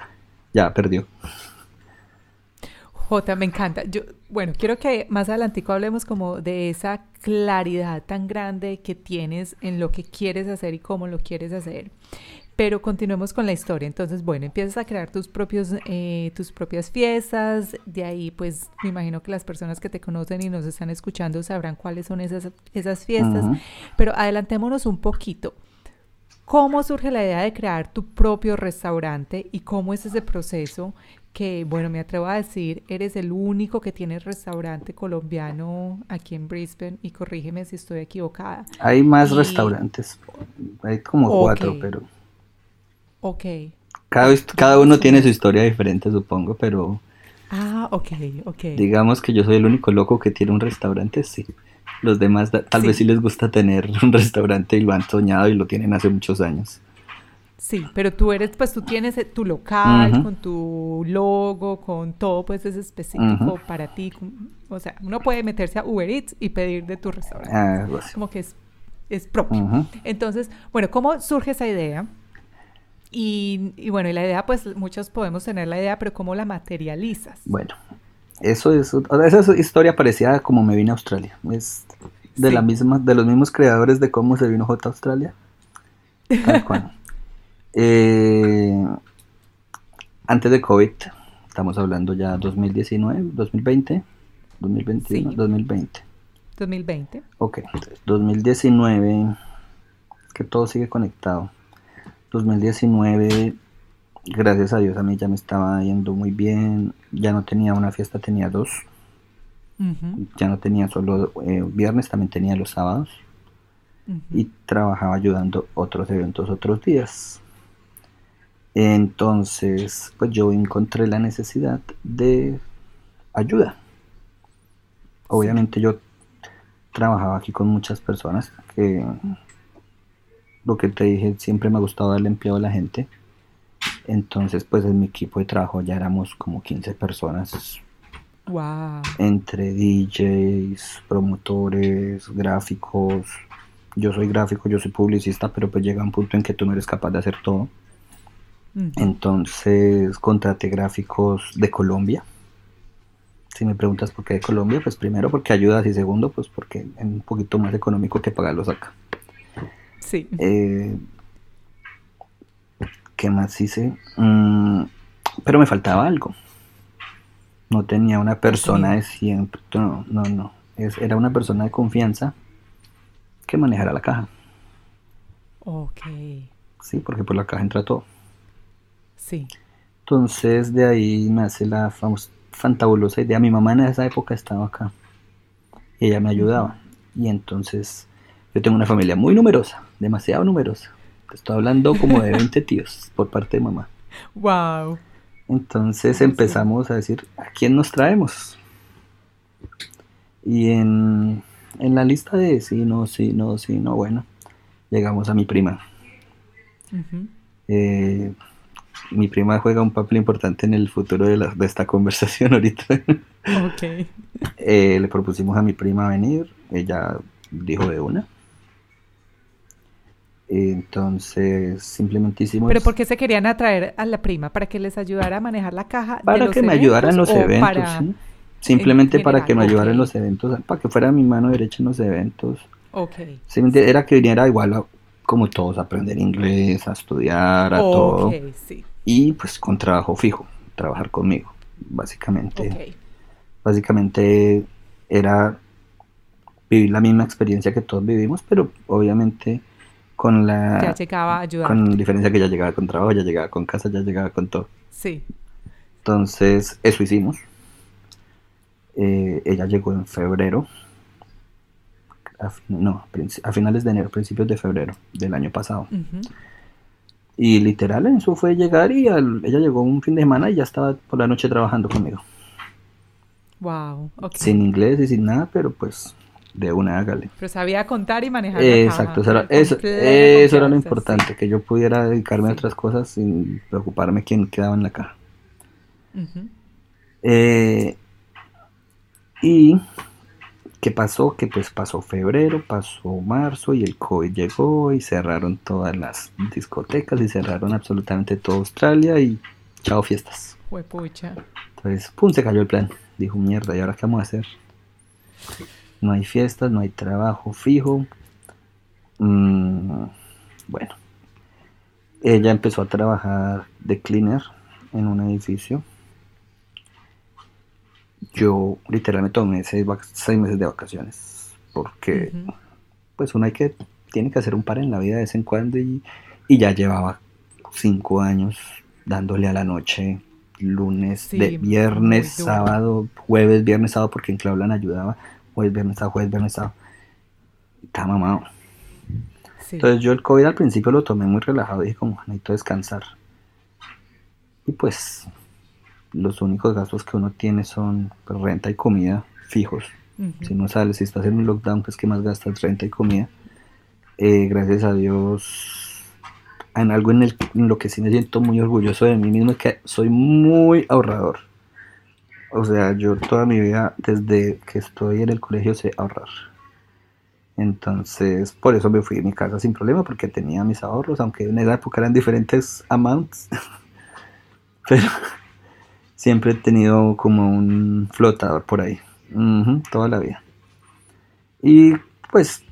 Ya, perdió. Jota, me encanta. Yo, bueno, quiero que más adelantico hablemos como de esa claridad tan grande que tienes en lo que quieres hacer y cómo lo quieres hacer. Pero continuemos con la historia. Entonces, bueno, empiezas a crear tus propios, eh, tus propias fiestas. De ahí, pues, me imagino que las personas que te conocen y nos están escuchando sabrán cuáles son esas, esas fiestas. Pero adelantémonos un poquito. ¿Cómo surge la idea de crear tu propio restaurante y cómo es ese proceso? Que, bueno, me atrevo a decir, eres el único que tiene restaurante colombiano aquí en Brisbane y corrígeme si estoy equivocada. Hay más restaurantes, hay como cuatro, pero... Ok. Cada, cada uno tiene su historia diferente, supongo, pero... Ah, ok, ok. Digamos que yo soy el único loco que tiene un restaurante, sí. Los demás tal vez sí les gusta tener un restaurante y lo han soñado y lo tienen hace muchos años. Sí, pero tú eres, pues tú tienes eh, tu local con tu logo, con todo, pues es específico para ti. O sea, uno puede meterse a Uber Eats y pedir de tu restaurante. Ah, Como que es, es propio. Entonces, bueno, ¿cómo surge esa idea? Y, y, bueno, y la idea, pues muchos podemos tener la idea, pero ¿cómo la materializas? Bueno, eso es, esa historia parecida como me vine a Australia. Es de la misma, de los mismos creadores de cómo se vino J Australia. Eh, antes de COVID, estamos hablando ya 2019, 2020, 2021, 2020. 2020. Ok, 2019, que todo sigue conectado. 2019 gracias a Dios a mí ya me estaba yendo muy bien, ya no tenía una fiesta, tenía dos. Ya no tenía solo eh, viernes, también tenía los sábados. Y trabajaba ayudando otros eventos otros días. Entonces, pues yo encontré la necesidad de ayuda. Obviamente yo trabajaba aquí con muchas personas que lo que te dije, siempre me ha gustado darle empleo a la gente. Entonces, pues en mi equipo de trabajo ya éramos como 15 personas. Wow. Entre DJs, promotores, gráficos. Yo soy gráfico, yo soy publicista, pero pues llega un punto en que tú no eres capaz de hacer todo. Entonces contraté gráficos de Colombia. Si me preguntas por qué de Colombia, pues primero porque ayudas y segundo, pues porque es un poquito más económico que pagarlos acá. Sí. Eh, ¿Qué más hice? Mm, pero me faltaba algo. No tenía una persona de siempre. No, no, no. era una persona de confianza que manejara la caja. Ok. Sí, porque por la caja entra todo. Sí. Entonces de ahí me hace la fantabulosa idea. Mi mamá en esa época estaba acá. Y ella me ayudaba. Y entonces yo tengo una familia muy numerosa, demasiado numerosa estoy hablando como de 20 tíos por parte de mamá. Wow. Entonces empezamos a decir, ¿a quién nos traemos? Y en, la lista de sí, no, sí, no, sí, no, bueno, llegamos a mi prima. Eh, mi prima juega un papel importante en el futuro de, de esta conversación ahorita. Ok. Eh, le propusimos a mi prima venir, ella dijo de una. Entonces, simplemente hicimos... ¿Pero por qué se querían atraer a la prima? ¿Para que les ayudara a manejar la caja? Para que me ayudara en los eventos, ¿sí? Simplemente para que me ayudara en los eventos, para que fuera mi mano derecha en los eventos. Ok. Simplemente era que viniera igual como todos a aprender inglés, a estudiar, a todo. Sí. Y pues con trabajo fijo, trabajar conmigo, básicamente. Okay. Básicamente era vivir la misma experiencia que todos vivimos, pero obviamente con la... Ya llegaba a ayudar. Con diferencia que ya llegaba con trabajo, ya llegaba con casa, ya llegaba con todo. Sí. Entonces, eso hicimos. Eh, ella llegó en febrero. no, a finales de enero, principios de febrero del año pasado. Y literal, eso fue llegar y ella llegó un fin de semana y ya estaba por la noche trabajando conmigo. Wow, Sin inglés y sin nada, pero pues de una hágale. Pero sabía contar y manejar. Exacto, eso, era, eso, era lo importante, que yo pudiera dedicarme a otras cosas sin preocuparme quién quedaba en la caja. eh, y ¿Qué pasó? Que pues pasó febrero, pasó marzo y el COVID llegó y cerraron todas las discotecas y cerraron absolutamente toda Australia y chao fiestas. pucha. Entonces, pum, se cayó el plan. Dijo, mierda, ¿y ahora qué vamos a hacer? No hay fiestas, no hay trabajo fijo. Mm, bueno, ella empezó a trabajar de cleaner en un edificio. Yo literalmente tomé seis, meses de vacaciones porque pues uno hay que tiene que hacer un par en la vida de vez en cuando y, ya llevaba cinco años dándole a la noche lunes, de viernes, sábado, jueves, viernes, sábado, porque en Claulan ayudaba, jueves, viernes, sábado, jueves, viernes, sábado. Estaba mamado. Entonces yo el COVID al principio lo tomé muy relajado, dije como necesito descansar. Y pues los únicos gastos que uno tiene son pues, renta y comida fijos. Si no sales, si estás en un lockdown, pues que más gastas renta y comida. Eh, gracias a Dios, en algo en, el, lo que sí me siento muy orgulloso de mí mismo es que soy muy ahorrador. O sea, yo toda mi vida, desde que estoy en el colegio, sé ahorrar. Entonces, por eso me fui a mi casa sin problema, porque tenía mis ahorros, aunque en esa época eran diferentes amounts. Pero siempre he tenido como un flotador por ahí, toda la vida. Y pues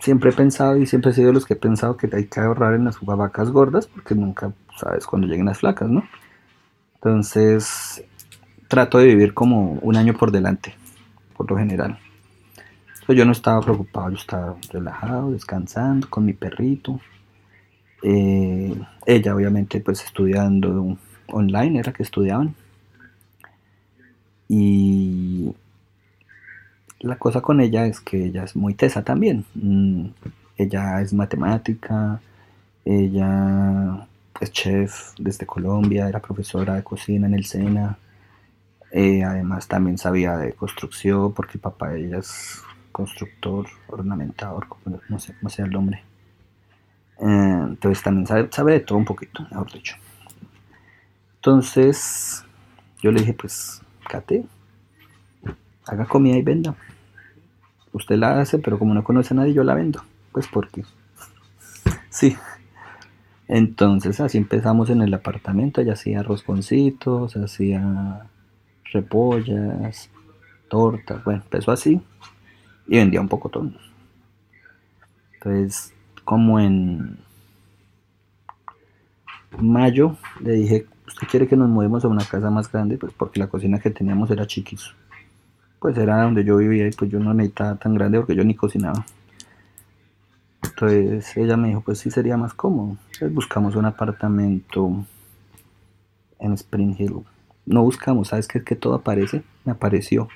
siempre he pensado y siempre he sido de los que he pensado que hay que ahorrar en las vacas gordas porque nunca sabes cuando lleguen las flacas, ¿no? Entonces trato de vivir como un año por delante, por lo general. yo no estaba preocupado, yo estaba relajado, descansando con mi perrito. Eh, ella obviamente pues estudiando online, era que estudiaban. Y la cosa con ella es que ella es muy tesa también. Mm, ella es matemática, ella es chef desde Colombia, era profesora de cocina en el SENA. Eh, además también sabía de construcción porque papá ella es constructor, ornamentador, no sé cómo sea el nombre. Eh, entonces también sabe, sabe de todo un poquito, mejor dicho. Entonces yo le dije, pues Cate, haga comida y venda. Usted la hace, pero como no conoce a nadie, yo la vendo. Pues porque. Sí. Entonces así empezamos en el apartamento. Ella hacía rosconcitos, hacía repollas, tortas. Bueno, empezó así y vendía un poco todo. Entonces, como en mayo, le dije, ¿usted quiere que nos movemos a una casa más grande? Pues porque la cocina que teníamos era chiquis. Pues era donde yo vivía y pues yo no necesitaba tan grande porque yo ni cocinaba. Entonces ella me dijo, pues sí sería más cómodo. Entonces buscamos un apartamento en Spring Hill. No buscamos, ¿sabes qué? Que todo aparece. Me apareció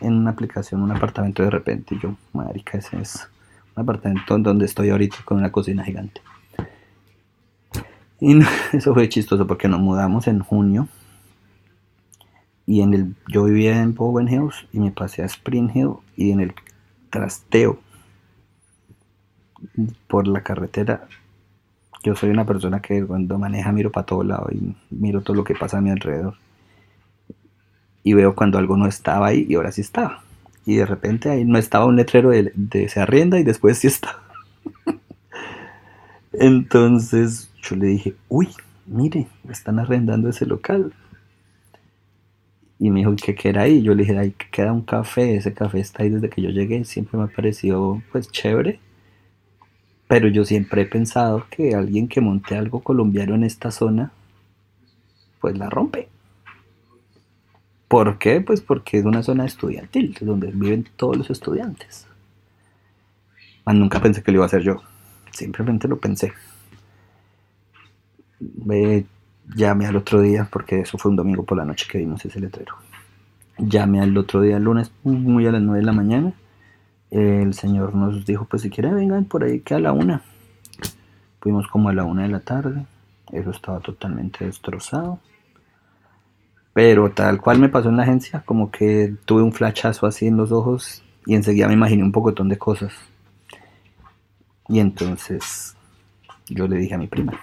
en una aplicación un apartamento de repente. Y yo, marica, ese es un apartamento donde estoy ahorita con una cocina gigante. Y eso fue chistoso porque nos mudamos en junio. Y en el, yo vivía en Bowen Hills y me pasé a Spring Hill y en el trasteo por la carretera. Yo soy una persona que cuando maneja miro para todo lado y miro todo lo que pasa a mi alrededor. Y veo cuando algo no estaba ahí y ahora sí estaba. Y de repente ahí no estaba un letrero de, de se arrienda y después sí estaba. Entonces yo le dije, uy, mire, están arrendando ese local. Y me dijo, ¿qué queda ahí? Yo le dije, ahí queda un café, ese café está ahí desde que yo llegué, siempre me ha parecido pues chévere. Pero yo siempre he pensado que alguien que monte algo colombiano en esta zona, pues la rompe. ¿Por qué? Pues porque es una zona estudiantil, donde viven todos los estudiantes. nunca pensé que lo iba a hacer yo. Simplemente lo pensé llamé al otro día, porque eso fue un domingo por la noche que vimos ese letrero. Llamé al otro día, el lunes, muy a las 9 de la mañana. El señor nos dijo, pues si quieren vengan por ahí que a la una. Fuimos como a la una de la tarde. Eso estaba totalmente destrozado. Pero tal cual me pasó en la agencia, como que tuve un flachazo así en los ojos y enseguida me imaginé un pocotón de cosas. Y entonces yo le dije a mi prima,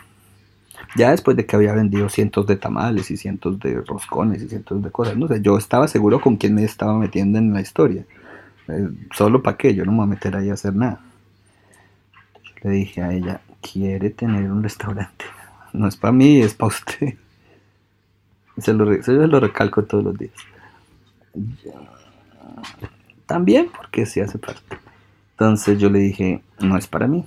ya después de que había vendido cientos de tamales y cientos de roscones y cientos de cosas, no sé, yo estaba seguro con quién me estaba metiendo en la historia. Eh, solo para qué, yo no me voy a meter ahí a hacer nada. le dije a ella, quiere tener un restaurante. No es para mí, es para usted. Se lo, se lo recalco todos los días. También porque sí hace parte. Entonces yo le dije, no es para mí.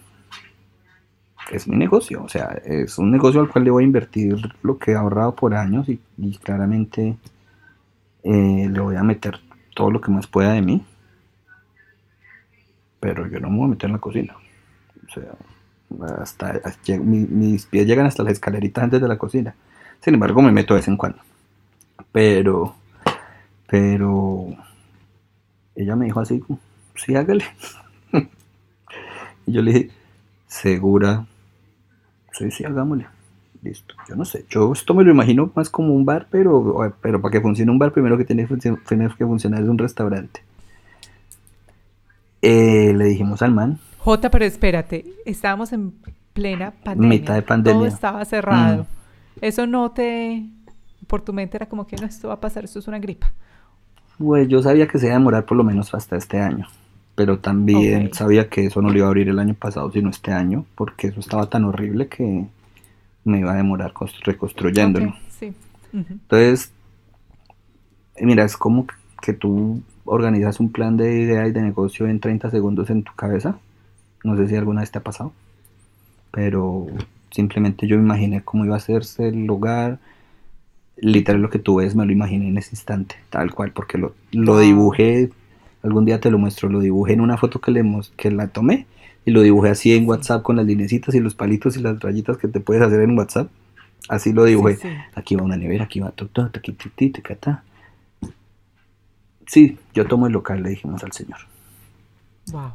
Es mi negocio. O sea, es un negocio al cual le voy a invertir lo que he ahorrado por años y, claramente eh, le voy a meter todo lo que más pueda de mí. Pero yo no me voy a meter en la cocina. O sea, hasta, mis pies llegan hasta las escaleritas antes de la cocina. Sin embargo, me meto de vez en cuando. Pero, pero, ella me dijo así, sí, hágale. y yo le dije, ¿segura? Sí, sí, hagámosle. Listo. Yo no sé, yo esto me lo imagino más como un bar, pero, pero para que funcione un bar, primero que tiene, que funcionar es un restaurante. Eh, le dijimos al man. J, pero espérate, estábamos en plena pandemia. Mitad de pandemia. Todo estaba cerrado. Mm. Eso no te, por tu mente era como que no, esto va a pasar, esto es una gripa. Pues yo sabía que se iba a demorar por lo menos hasta este año, pero también sabía que eso no lo iba a abrir el año pasado, sino este año, porque eso estaba tan horrible que me iba a demorar reconstruyéndolo. Sí. Entonces, mira, es como que tú organizas un plan de idea y de negocio en 30 segundos en tu cabeza. No sé si alguna vez te ha pasado, pero Simplemente yo me imaginé cómo iba a hacerse el lugar. Literal lo que tú ves me lo imaginé en ese instante, tal cual, porque lo, lo dibujé, algún día te lo muestro, lo dibujé en una foto que, le, que la tomé y lo dibujé así en WhatsApp con las linecitas y los palitos y las rayitas que te puedes hacer en WhatsApp. Así lo dibujé. Aquí va una nevera, aquí va todo, aquí, Sí, yo tomo el local, le dijimos al señor. Wow.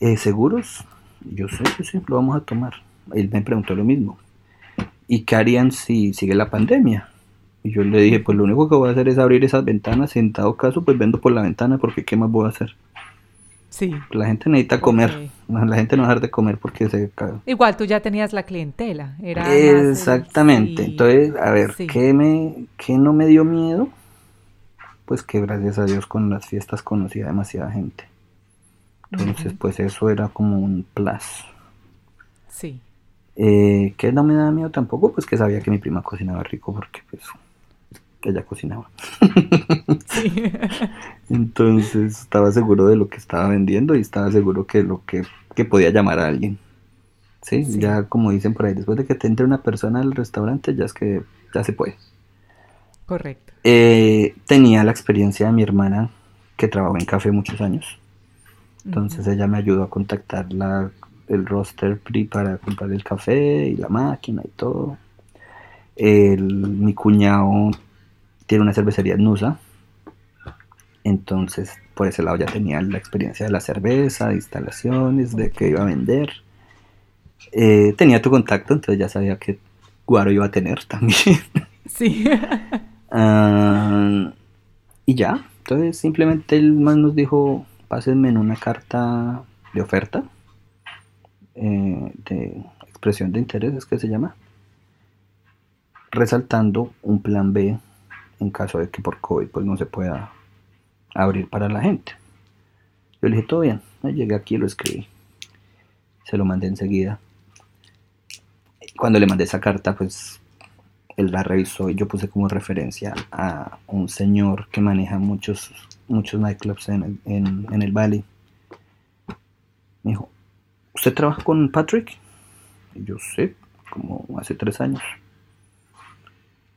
Eh, ¿Seguros? Yo sé, sí, sí, lo vamos a tomar él me preguntó lo mismo. ¿Y qué harían si sigue la pandemia? Y yo le dije, pues lo único que voy a hacer es abrir esas ventanas. En dado caso, pues vendo por la ventana porque ¿qué más voy a hacer? Sí. La gente necesita comer. La gente no dejar de comer porque se Igual tú ya tenías la clientela. Era Exactamente. Entonces, a ver, ¿qué, me, ¿qué no me dio miedo? Pues que gracias a Dios con las fiestas conocía demasiada gente. Entonces, pues eso era como un plus. Sí. Eh, que no me da miedo tampoco, pues que sabía que mi prima cocinaba rico porque pues ella cocinaba. Entonces estaba seguro de lo que estaba vendiendo y estaba seguro que lo que, podía llamar a alguien. ¿Sí? Ya como dicen por ahí, después de que te entre una persona al restaurante, ya es que ya se puede. Correcto. Eh, tenía la experiencia de mi hermana que trabajó en café muchos años. Entonces ella me ayudó a contactar la el roster PRI para comprar el café y la máquina y todo. mi cuñado tiene una cervecería en Nusa. Entonces, por ese lado ya tenía la experiencia de la cerveza, de instalaciones, de que iba a vender. Eh, tenía tu contacto, entonces ya sabía que Guaro iba a tener también. Sí. Ah, y ya, entonces simplemente él más nos dijo, pásenme en una carta de oferta eh, de expresión de intereses que se llama, resaltando un plan B en caso de que por COVID pues, no se pueda abrir para la gente. Yo le dije, todo bien, llegué aquí y lo escribí. Se lo mandé enseguida. Cuando le mandé esa carta, pues la revisó y yo puse como referencia a un señor que maneja muchos, muchos nightclubs en en, en el Valley. Me dijo, ¿Usted trabaja con Patrick? yo sé, como hace tres años.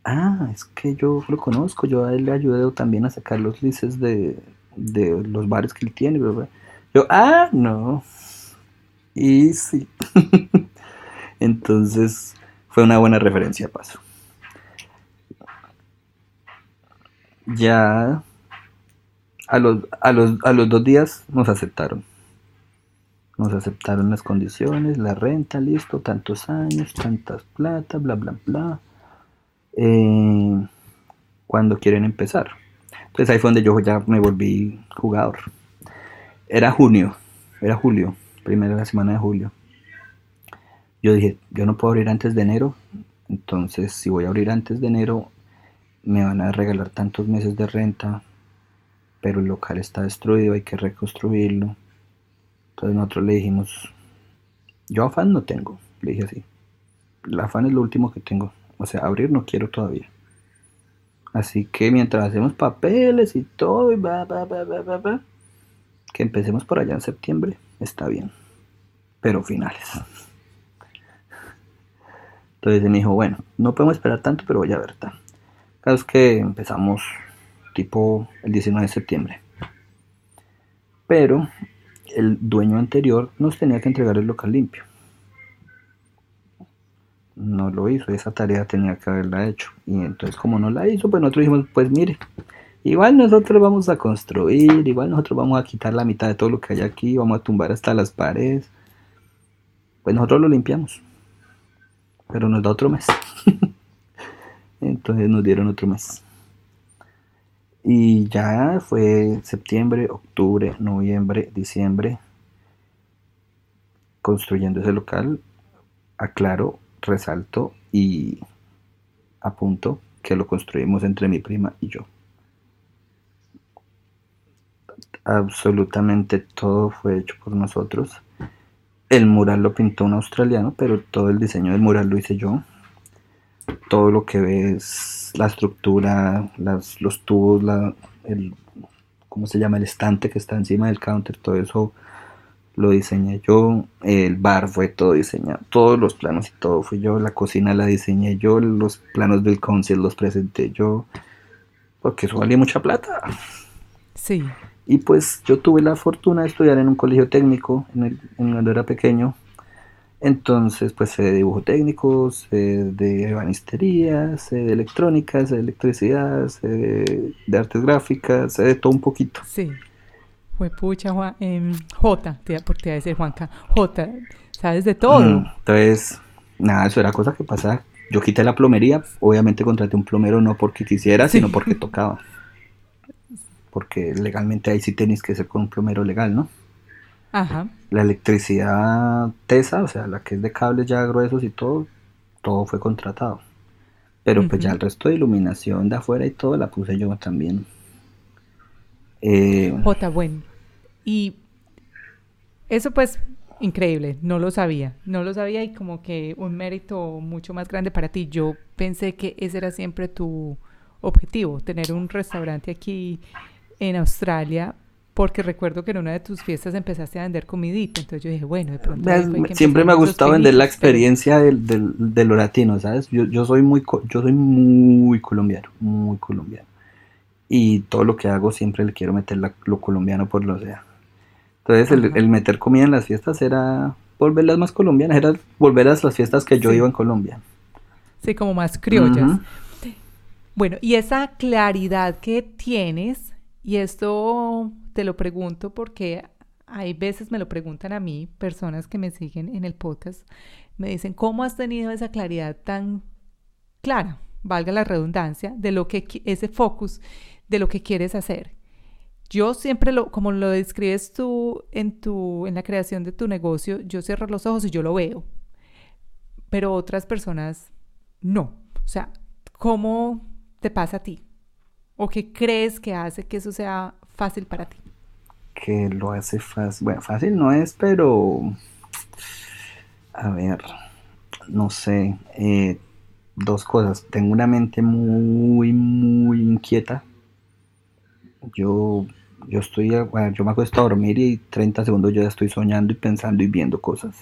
Ah, es que yo lo conozco, yo a él le ayudé también a sacar los lices de, los bares que él tiene. Yo, ah, no. Y sí. Entonces fue una buena referencia paso. Ya a los, a los, a los dos días nos aceptaron Nos aceptaron las condiciones, la renta, listo, tantos años, tantas plata, bla, bla, bla. Eh, cuando quieren empezar. Entonces ahí fue donde yo ya me volví jugador. Era junio, era julio, primera semana de julio. Yo dije, yo no puedo abrir antes de enero, entonces si voy a abrir antes de enero, me van a regalar tantos meses de renta, pero el local está destruido, hay que reconstruirlo. Entonces nosotros le dijimos, yo afán no tengo, le dije así. El afán es lo último que tengo. O sea, abrir no quiero todavía. Así que mientras hacemos papeles y todo, y que empecemos por allá en septiembre, está bien. Pero finales. Entonces me dijo, bueno, no podemos esperar tanto, pero voy a ver. Cada vez que empezamos tipo el 19 de septiembre. Pero el dueño anterior nos tenía que entregar el local limpio. No lo hizo, esa tarea tenía que haberla hecho. Y entonces como no la hizo, pues nosotros dijimos, pues mire, igual nosotros vamos a construir, igual nosotros vamos a quitar la mitad de todo lo que hay aquí, vamos a tumbar hasta las paredes. Pues nosotros lo limpiamos. Pero nos da otro mes. entonces nos dieron otro mes. Y ya fue septiembre, octubre, noviembre, diciembre, construyendo ese local. Aclaro, resalto y apunto que lo construimos entre mi prima y yo. Absolutamente todo fue hecho por nosotros. El mural lo pintó un australiano, pero todo el diseño del mural lo hice yo todo lo que ves, la estructura, las, los tubos, la, el, ¿cómo se llama? El estante que está encima del counter, todo eso lo diseñé yo, el bar fue todo diseñado, todos los planos y todo fui yo, la cocina la diseñé yo, los planos del council los presenté yo, porque eso valía mucha plata. Sí. Y pues yo tuve la fortuna de estudiar en un colegio técnico en el, en cuando era pequeño, entonces, pues sé de dibujo técnico, sé de ebanistería, sé de electrónica, sé de electricidad, sé de, artes gráficas, sé de todo un poquito. Sí. Fue pucha, Juan, eh, J, por te iba a decir Juanca, J, sabes de todo. Mm, entonces, nada, eso era cosa que pasaba. Yo quité la plomería, obviamente contraté un plomero no porque quisiera, sino porque tocaba. Porque legalmente ahí sí tenéis que ser con un plomero legal, ¿no? Ajá. La electricidad TESA, o sea, la que es de cables ya gruesos y todo, todo fue contratado. Pero pues ya el resto de iluminación de afuera y todo la puse yo también. Eh, J, bueno. Y eso pues increíble, no lo sabía, no lo sabía y como que un mérito mucho más grande para ti. Yo pensé que ese era siempre tu objetivo, tener un restaurante aquí en Australia porque recuerdo que en una de tus fiestas empezaste a vender comidita, entonces yo dije, bueno, de pronto... siempre me ha gustado vender la experiencia del, del, de lo latino, ¿sabes? Yo, yo, soy muy, yo soy muy colombiano, muy colombiano. Y todo lo que hago siempre le quiero meter lo colombiano por lo sea. Entonces el, meter comida en las fiestas era volverlas más colombianas, era volver a las fiestas que yo iba en Colombia. Sí, como más criollas. Bueno, y esa claridad que tienes, y esto te lo pregunto porque hay veces me lo preguntan a mí, personas que me siguen en el podcast, me dicen, ¿cómo has tenido esa claridad tan clara, valga la redundancia, de lo que ese focus de lo que quieres hacer? Yo siempre lo, como lo describes tú en tu, en la creación de tu negocio, yo cierro los ojos y yo lo veo. Pero otras personas no. O sea, ¿cómo te pasa a ti? ¿O qué crees que hace que eso sea fácil para ti? Que lo hace fácil. Bueno, fácil no es, pero... A ver, no sé. Eh, dos cosas. Tengo una mente muy, muy inquieta. Yo, yo estoy, bueno, yo me acuesto a dormir y 30 segundos yo ya estoy soñando y pensando y viendo cosas.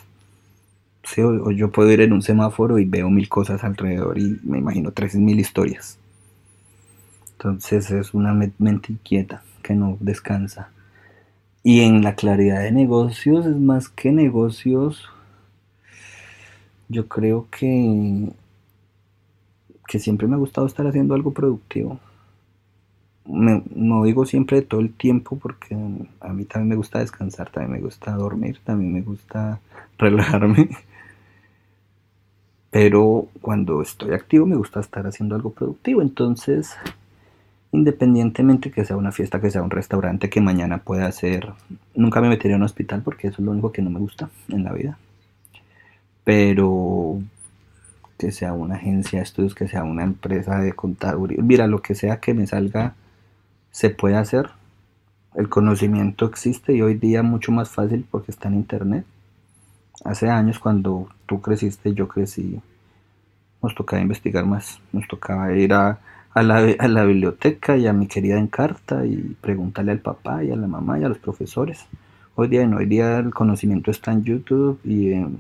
Sí, o, yo puedo ir en un semáforo y veo mil cosas alrededor y me imagino tres mil historias. Entonces es una mente inquieta que no descansa. Y en la claridad de negocios es más que negocios. Yo creo que, que siempre me ha gustado estar haciendo algo productivo. no digo siempre todo el tiempo porque a mí también me gusta descansar, también me gusta dormir, también me gusta relajarme. Pero cuando estoy activo me gusta estar haciendo algo productivo. Entonces, independientemente que sea una fiesta, que sea un restaurante, que mañana pueda ser... Nunca me metería en un hospital porque eso es lo único que no me gusta en la vida. Pero que sea una agencia de estudios, que sea una empresa de contaduría, mira, lo que sea que me salga se puede hacer. El conocimiento existe y hoy día mucho más fácil porque está en internet. Hace años cuando tú creciste, yo crecí, nos tocaba investigar más, nos tocaba ir a, la, biblioteca y a mi querida Encarta y preguntarle al papá y a la mamá y a los profesores. Hoy día no, hoy día el conocimiento está en YouTube y en,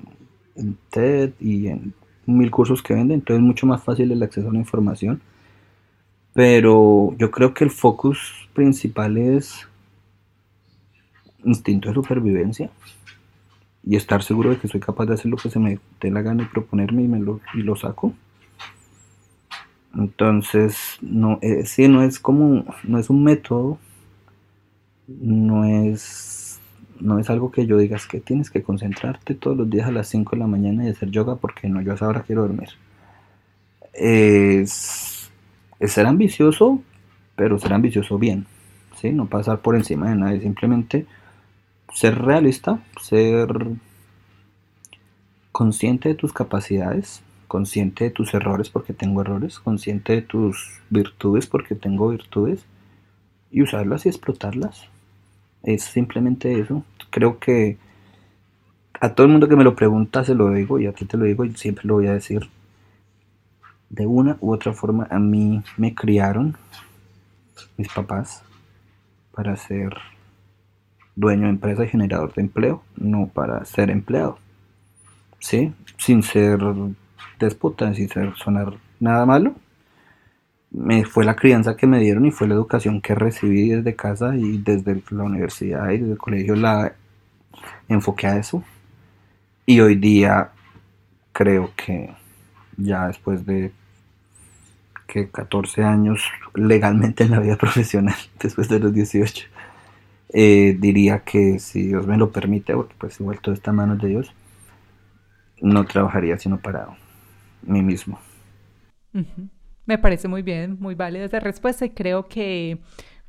en TED y en mil cursos que venden, entonces es mucho más fácil el acceso a la información pero yo creo que el focus principal es instinto de supervivencia y estar seguro de que soy capaz de hacer lo que se me dé la gana y proponerme y, me lo, y lo saco. Entonces, no, eh, sí, no es como, no es un método, no es, no es algo que yo digas que tienes que concentrarte todos los días a las 5 de la mañana y hacer yoga porque no, yo a esa hora quiero dormir. Es es ser ambicioso, pero ser ambicioso bien, ¿sí? No pasar por encima de nadie, simplemente ser realista, ser consciente de tus capacidades, consciente de tus errores porque tengo errores, consciente de tus virtudes porque tengo virtudes y usarlas y explotarlas. Es simplemente eso. Creo que a todo el mundo que me lo pregunta se lo digo y a ti te lo digo y siempre lo voy a decir de una u otra forma a mí me criaron mis papás para ser dueño de empresa y generador de empleo, no para ser empleado. ¿Sí? Sin ser déspota, sin sonar nada malo. Me fue la crianza que me dieron y fue la educación que recibí desde casa y desde la universidad y desde el colegio la enfoqué a eso. Y hoy día creo que ya después de que 14 años legalmente en la vida profesional, después de los 18. Eh, diría que si Dios me lo permite, porque pues igual todo está en manos de Dios, no trabajaría sino para mí mismo. Me parece muy bien, muy válida esa respuesta y creo que,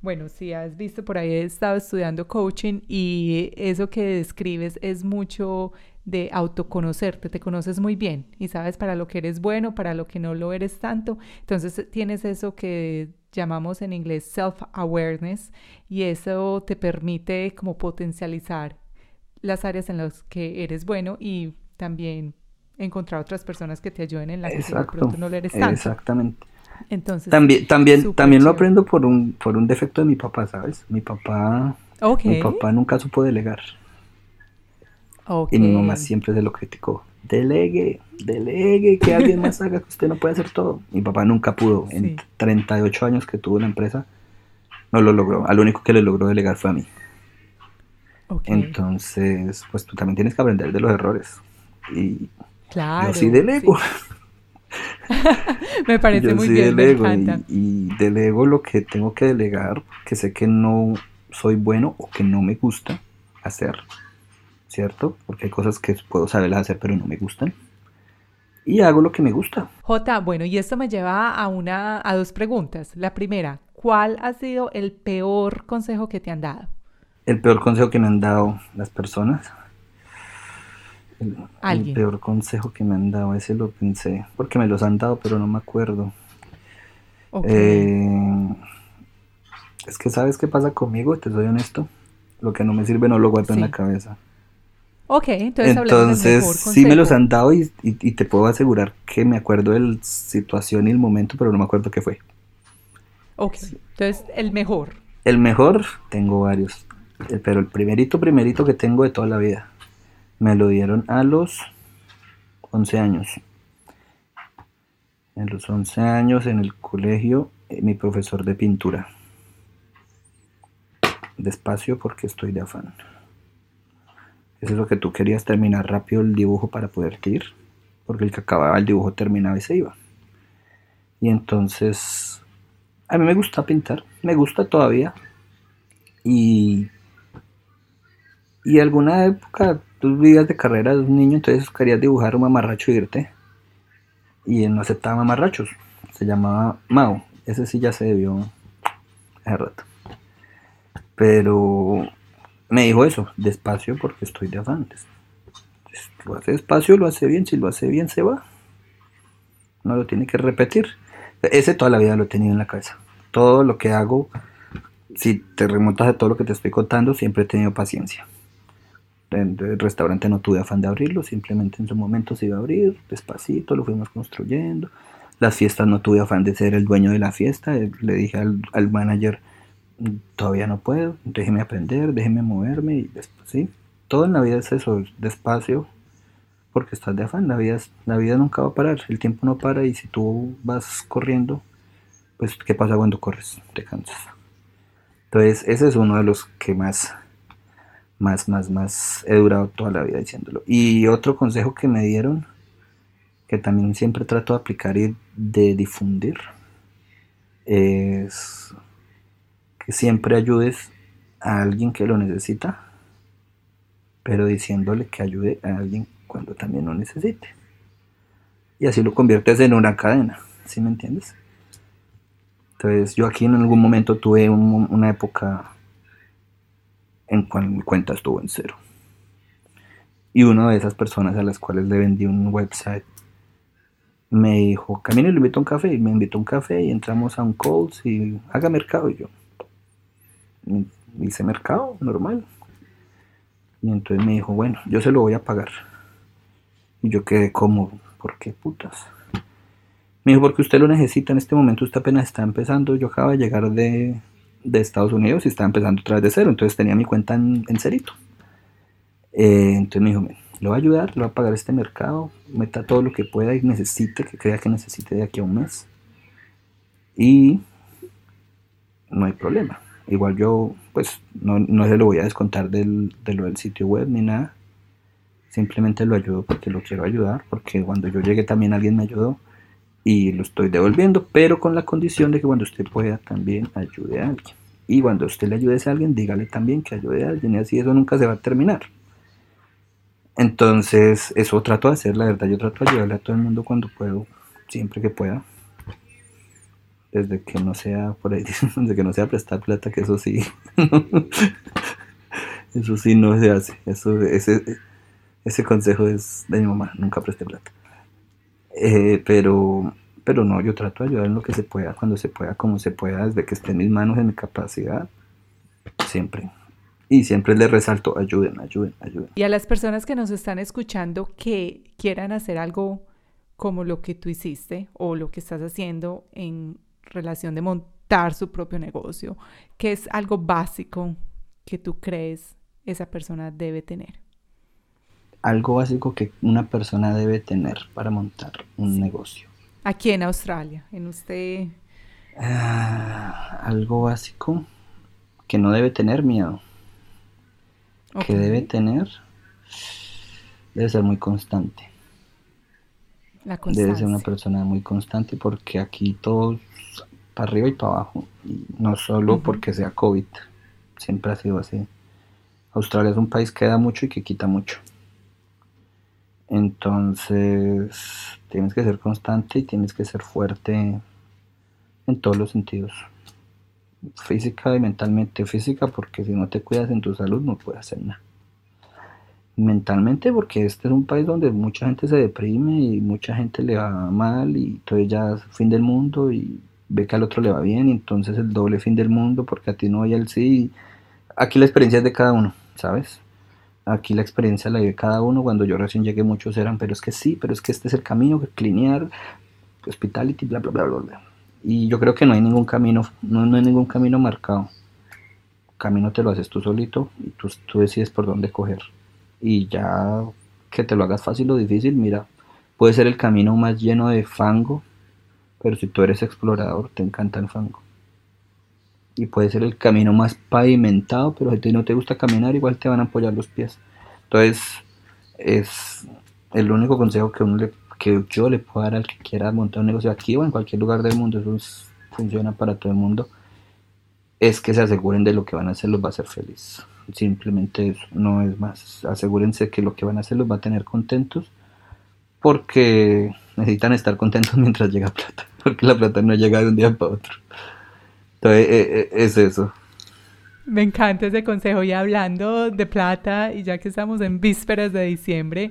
bueno, si has visto por ahí, he estado estudiando coaching y eso que describes es mucho de autoconocerte, te conoces muy bien y sabes para lo que eres bueno, para lo que no lo eres tanto. Entonces tienes eso que llamamos en inglés self-awareness y eso te permite como potencializar las áreas en las que eres bueno y también encontrar otras personas que te ayuden en las que de pronto no lo eres tanto. Exactamente. Entonces, también también también lo aprendo por un por un defecto de mi papá, ¿sabes? Mi papá mi papá nunca supo delegar. Y mi mamá siempre se lo criticó. Delegue, delegue, que alguien más haga, que usted no puede hacer todo. Mi papá nunca pudo. En 38 años que tuvo la empresa, no lo logró. Al único que le logró delegar fue a mí. Entonces, pues tú también tienes que aprender de los errores. Y claro, yo sí delego. me parece muy bien, me encanta. Y, y delego lo que tengo que delegar, que sé que no soy bueno o que no me gusta hacer. ¿cierto? Porque hay cosas que puedo saber hacer pero no me gustan. Y hago lo que me gusta. J, bueno, y esto me lleva a, una, a dos preguntas. La primera, ¿cuál ha sido el peor consejo que te han dado? El peor consejo que me han dado las personas. El, peor consejo que me han dado, ese lo pensé, porque me los han dado, pero no me acuerdo. Eh, es que sabes qué pasa conmigo, te soy honesto. Lo que no me sirve no lo guardo en la cabeza. Ok, entonces, entonces sí me los han dado y, te puedo asegurar que me acuerdo de la situación y el momento, pero no me acuerdo qué fue. Ok, entonces el mejor. El mejor, tengo varios, pero el primerito, primerito que tengo de toda la vida, me lo dieron a los 11 años. En los 11 años en el colegio, eh, mi profesor de pintura. Despacio porque estoy de afán. Eso es lo que tú querías terminar rápido el dibujo para poder ir, porque el que acababa el dibujo terminaba y se iba. Y entonces A mí me gusta pintar, me gusta todavía. Y, y alguna época tú vivías de carrera de un niño, entonces querías dibujar un mamarracho y irte. Y él no aceptaba mamarrachos. Se llamaba Mao. Ese sí ya se debió hace rato. Pero me dijo eso, despacio porque estoy de afán. Lo hace despacio, lo hace bien, si lo hace bien se va. No lo tiene que repetir. Ese toda la vida lo he tenido en la cabeza. Todo lo que hago, si te remontas a todo lo que te estoy contando, siempre he tenido paciencia. El restaurante no tuve afán de abrirlo, simplemente en su momento se iba a abrir, despacito, lo fuimos construyendo. Las fiestas no tuve afán de ser el dueño de la fiesta, le dije al, al manager, todavía no puedo, déjeme aprender, déjeme moverme y después, sí. Todo en la vida es eso, despacio, porque estás de afán, la vida, la vida nunca va a parar, el tiempo no para y si tú vas corriendo, pues ¿qué pasa cuando corres? Te cansas. Entonces ese es uno de los que más, más, más, más he durado toda la vida diciéndolo. Y otro consejo que me dieron, que también siempre trato de aplicar y de difundir, es que siempre ayudes a alguien que lo necesita, pero diciéndole que ayude a alguien cuando también lo necesite. Y así lo conviertes en una cadena, ¿sí me entiendes? Entonces yo aquí en algún momento tuve una época en cual mi cuenta estuvo en cero. Y una de esas personas a las cuales le vendí un website me dijo, Camino le invito a un café. Y me invitó a un café y entramos a un calls y haga mercado. Y yo hice mercado, normal. Y entonces me dijo, bueno, yo se lo voy a pagar. Y yo quedé como, ¿por qué putas? Me dijo, porque usted lo necesita en este momento, usted apenas está empezando, yo acabo de llegar de, Estados Unidos y estaba empezando otra vez de cero, entonces tenía mi cuenta en, cerito. Eh, entonces me dijo, le voy a ayudar, le voy a pagar este mercado, meta todo lo que pueda y necesite, que crea que necesite de aquí a un mes. Y no hay problema. Igual yo, pues, no, no se lo voy a descontar del, de lo del sitio web ni nada Simplemente lo ayudo porque lo quiero ayudar, porque cuando yo llegué también alguien me ayudó y lo estoy devolviendo, pero con la condición de que cuando usted pueda también ayude a alguien. Y cuando usted le ayude a alguien, dígale también que ayude a alguien y así eso nunca se va a terminar. Entonces, eso trato de hacer, la verdad, yo trato de ayudarle a todo el mundo cuando puedo, siempre que pueda. Desde que no sea por ahí, desde que no sea prestar plata, que eso sí, eso sí no se hace. Eso, ese, ese consejo es de mi mamá, nunca preste plata. Eh, pero, pero no, yo trato de ayudar en lo que se pueda, cuando se pueda, como se pueda, desde que esté en mis manos, en mi capacidad, siempre. Y siempre les resalto, ayuden, ayuden, ayuden. Y a las personas que nos están escuchando que quieran hacer algo como lo que tú hiciste o lo que estás haciendo en relación de montar su propio negocio, ¿qué es algo básico que tú crees esa persona debe tener? Algo básico que una persona debe tener para montar un negocio. Aquí en Australia, en usted. Ah, algo básico que no debe tener miedo. Que debe tener. Debe ser muy constante. La debe ser una persona muy constante porque aquí todos para arriba y para abajo. Y no solo porque sea COVID. Siempre ha sido así. Australia es un país que da mucho y que quita mucho. Entonces, tienes que ser constante y tienes que ser fuerte en todos los sentidos. Física y mentalmente. Física porque si no te cuidas en tu salud no puedes hacer nada. Mentalmente porque este es un país donde mucha gente se deprime y mucha gente le va mal y entonces ya es fin del mundo y ve que al otro le va bien y entonces el doble fin del mundo porque a ti no hay el sí. Aquí la experiencia es de cada uno, ¿sabes? Aquí la experiencia la vive cada uno. Cuando yo recién llegué, muchos eran, pero es que sí, pero es que este es el camino, clinear, hospitality, bla, bla, bla, bla, Y yo creo que no hay ningún camino, no, no hay ningún camino marcado. camino te lo haces tú solito y tú, tú decides por dónde coger. Y ya que te lo hagas fácil o difícil, mira, puede ser el camino más lleno de fango, pero si tú eres explorador, te encanta el fango y puede ser el camino más pavimentado, pero si no te gusta caminar, igual te van a apoyar los pies. Entonces, es el único consejo que, uno que yo le puedo dar al que quiera montar un negocio aquí o en cualquier lugar del mundo, eso es funciona para todo el mundo, es que se aseguren de lo que van a hacer los va a hacer feliz. Simplemente eso, no es más. Asegúrense que lo que van a hacer los va a tener contentos porque necesitan estar contentos mientras llega plata, porque la plata no llega de un día para otro. Entonces, eh, eh, es eso. Me encanta ese consejo. Y hablando de plata, y ya que estamos en vísperas de diciembre,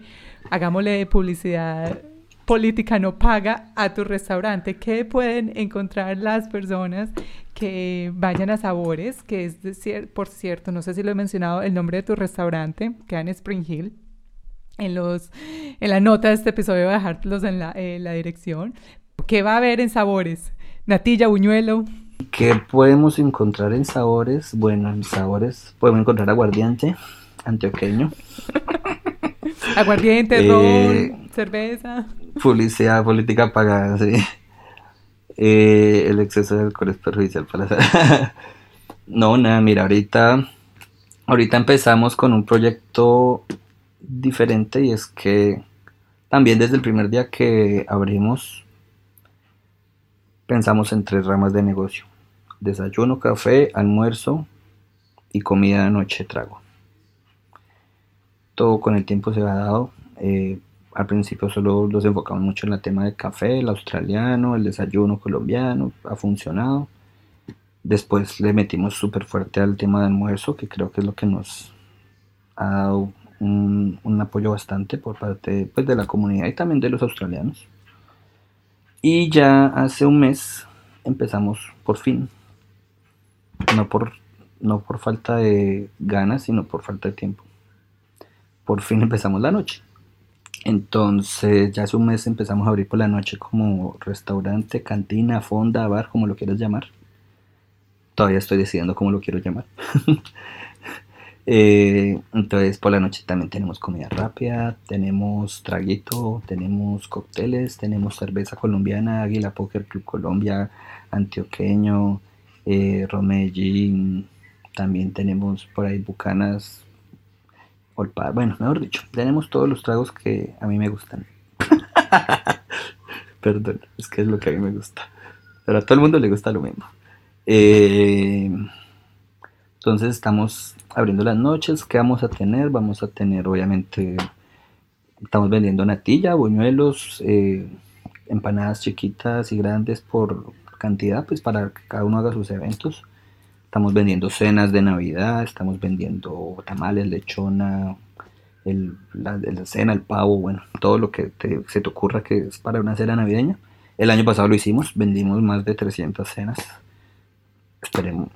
hagámosle publicidad política no paga a tu restaurante. ¿Qué pueden encontrar las personas que vayan a Sabores? Que es, por cierto, no sé si lo he mencionado, el nombre de tu restaurante, queda en Spring Hill. En, los, en la nota de este episodio voy a dejarlos en la, la dirección. ¿Qué va a haber en Sabores? Natilla, buñuelo. ¿Qué podemos encontrar en sabores? Bueno, en sabores podemos encontrar aguardiente antioqueño. aguardiente, eh, ron, cerveza. Publicidad, política pagada, sí. Eh, el exceso de alcohol es perjudicial para la No, nada, mira, ahorita, ahorita empezamos con un proyecto diferente y es que también desde el primer día que abrimos pensamos en tres ramas de negocio desayuno, café, almuerzo y comida de noche, trago. Todo con el tiempo se ha dado. Eh, al principio solo nos enfocamos mucho en el tema del café, el australiano, el desayuno colombiano, ha funcionado. Después le metimos súper fuerte al tema de almuerzo, que creo que es lo que nos ha dado un, apoyo bastante por parte pues, de la comunidad y también de los australianos. Y ya hace un mes empezamos por fin no por, no por falta de ganas, sino por falta de tiempo. Por fin empezamos la noche. Entonces, ya hace un mes empezamos a abrir por la noche como restaurante, cantina, fonda, bar, como lo quieras llamar. Todavía estoy decidiendo cómo lo quiero llamar. Eh, entonces, por la noche también tenemos comida rápida, tenemos traguito, tenemos cócteles, tenemos cerveza colombiana, Águila Poker Club Colombia, antioqueño, eh, Romellín, también tenemos por ahí Bucanas, bueno, mejor dicho, tenemos todos los tragos que a mí me gustan. Perdón, es que es lo que a mí me gusta. Pero a todo el mundo le gusta lo mismo. Eh, entonces estamos abriendo las noches. ¿Qué vamos a tener? Vamos a tener, obviamente, estamos vendiendo natilla, buñuelos, eh, empanadas chiquitas y grandes por cantidad, pues para que cada uno haga sus eventos. Estamos vendiendo cenas de Navidad, estamos vendiendo tamales, lechona, el, la, cena, el pavo, bueno, todo lo que se te ocurra que es para una cena navideña. El año pasado lo hicimos, vendimos más de 300 cenas. Esperemos,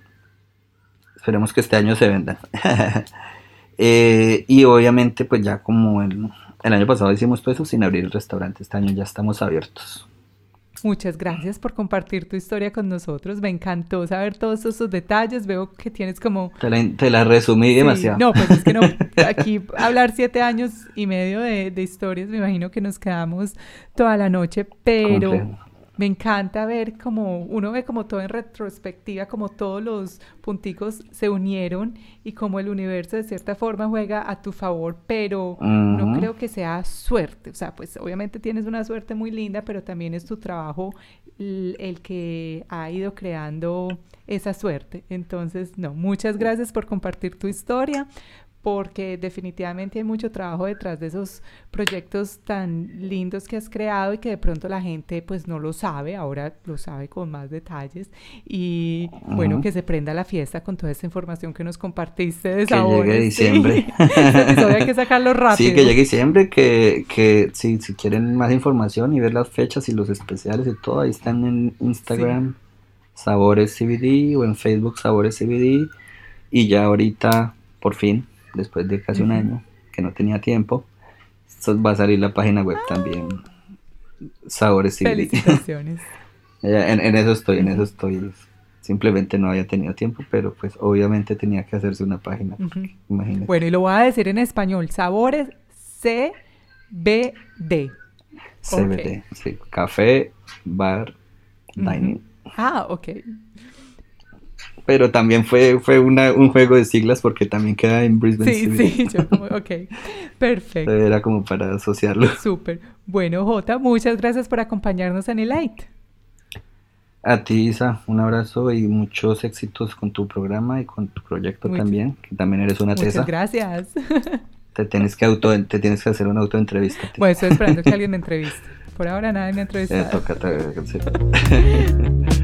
esperemos que este año se vendan. Eh, y obviamente, pues ya como el, el año pasado hicimos todo eso sin abrir el restaurante, este año ya estamos abiertos. Muchas gracias por compartir tu historia con nosotros. Me encantó saber todos esos detalles. Veo que tienes como... Te la, resumí demasiado. No, pues es que no. Aquí hablar siete años y medio de, de historias, me imagino que nos quedamos toda la noche, pero me encanta ver como uno ve como todo en retrospectiva, como todos los punticos se unieron y como el universo de cierta forma juega a tu favor, pero no creo que sea suerte. O sea, pues obviamente tienes una suerte muy linda, pero también es tu trabajo el que ha ido creando esa suerte. Entonces, no, muchas gracias por compartir tu historia, porque definitivamente hay mucho trabajo detrás de esos proyectos tan lindos que has creado y que de pronto la gente pues no lo sabe, ahora lo sabe con más detalles. Y bueno, que se prenda la fiesta con toda esa información que nos compartiste de Que llegue diciembre. hay que sacarlo rápido. Sí, que llegue diciembre, que, que si quieren más información y ver las fechas y los especiales y todo, ahí están en Instagram Sabores CBD o en Facebook Sabores CBD y ya ahorita por fin después de casi un año que no tenía tiempo. va a salir la página web también. Sabores y Felicitaciones. en, eso estoy, en eso estoy. Simplemente no había tenido tiempo, pero pues obviamente tenía que hacerse una página. Bueno, y lo voy a decir en español. Sabores CBD. CBD, sí. Café, bar, dining. Ah, ok pero también fue, fue una, un juego de siglas porque también queda en Brisbane. Sí, sí, yo como, ok, perfecto. Era como para asociarlo. Súper. Bueno, Jota, muchas gracias por acompañarnos en el Light. A ti, Isa, un abrazo y muchos éxitos con tu programa y con tu proyecto también, que también eres una tesa. Muchas gracias. Te tienes que auto, te tienes que hacer una autoentrevista. Bueno, estoy esperando que alguien me entreviste. Por ahora nadie me ha entrevistado. Eh,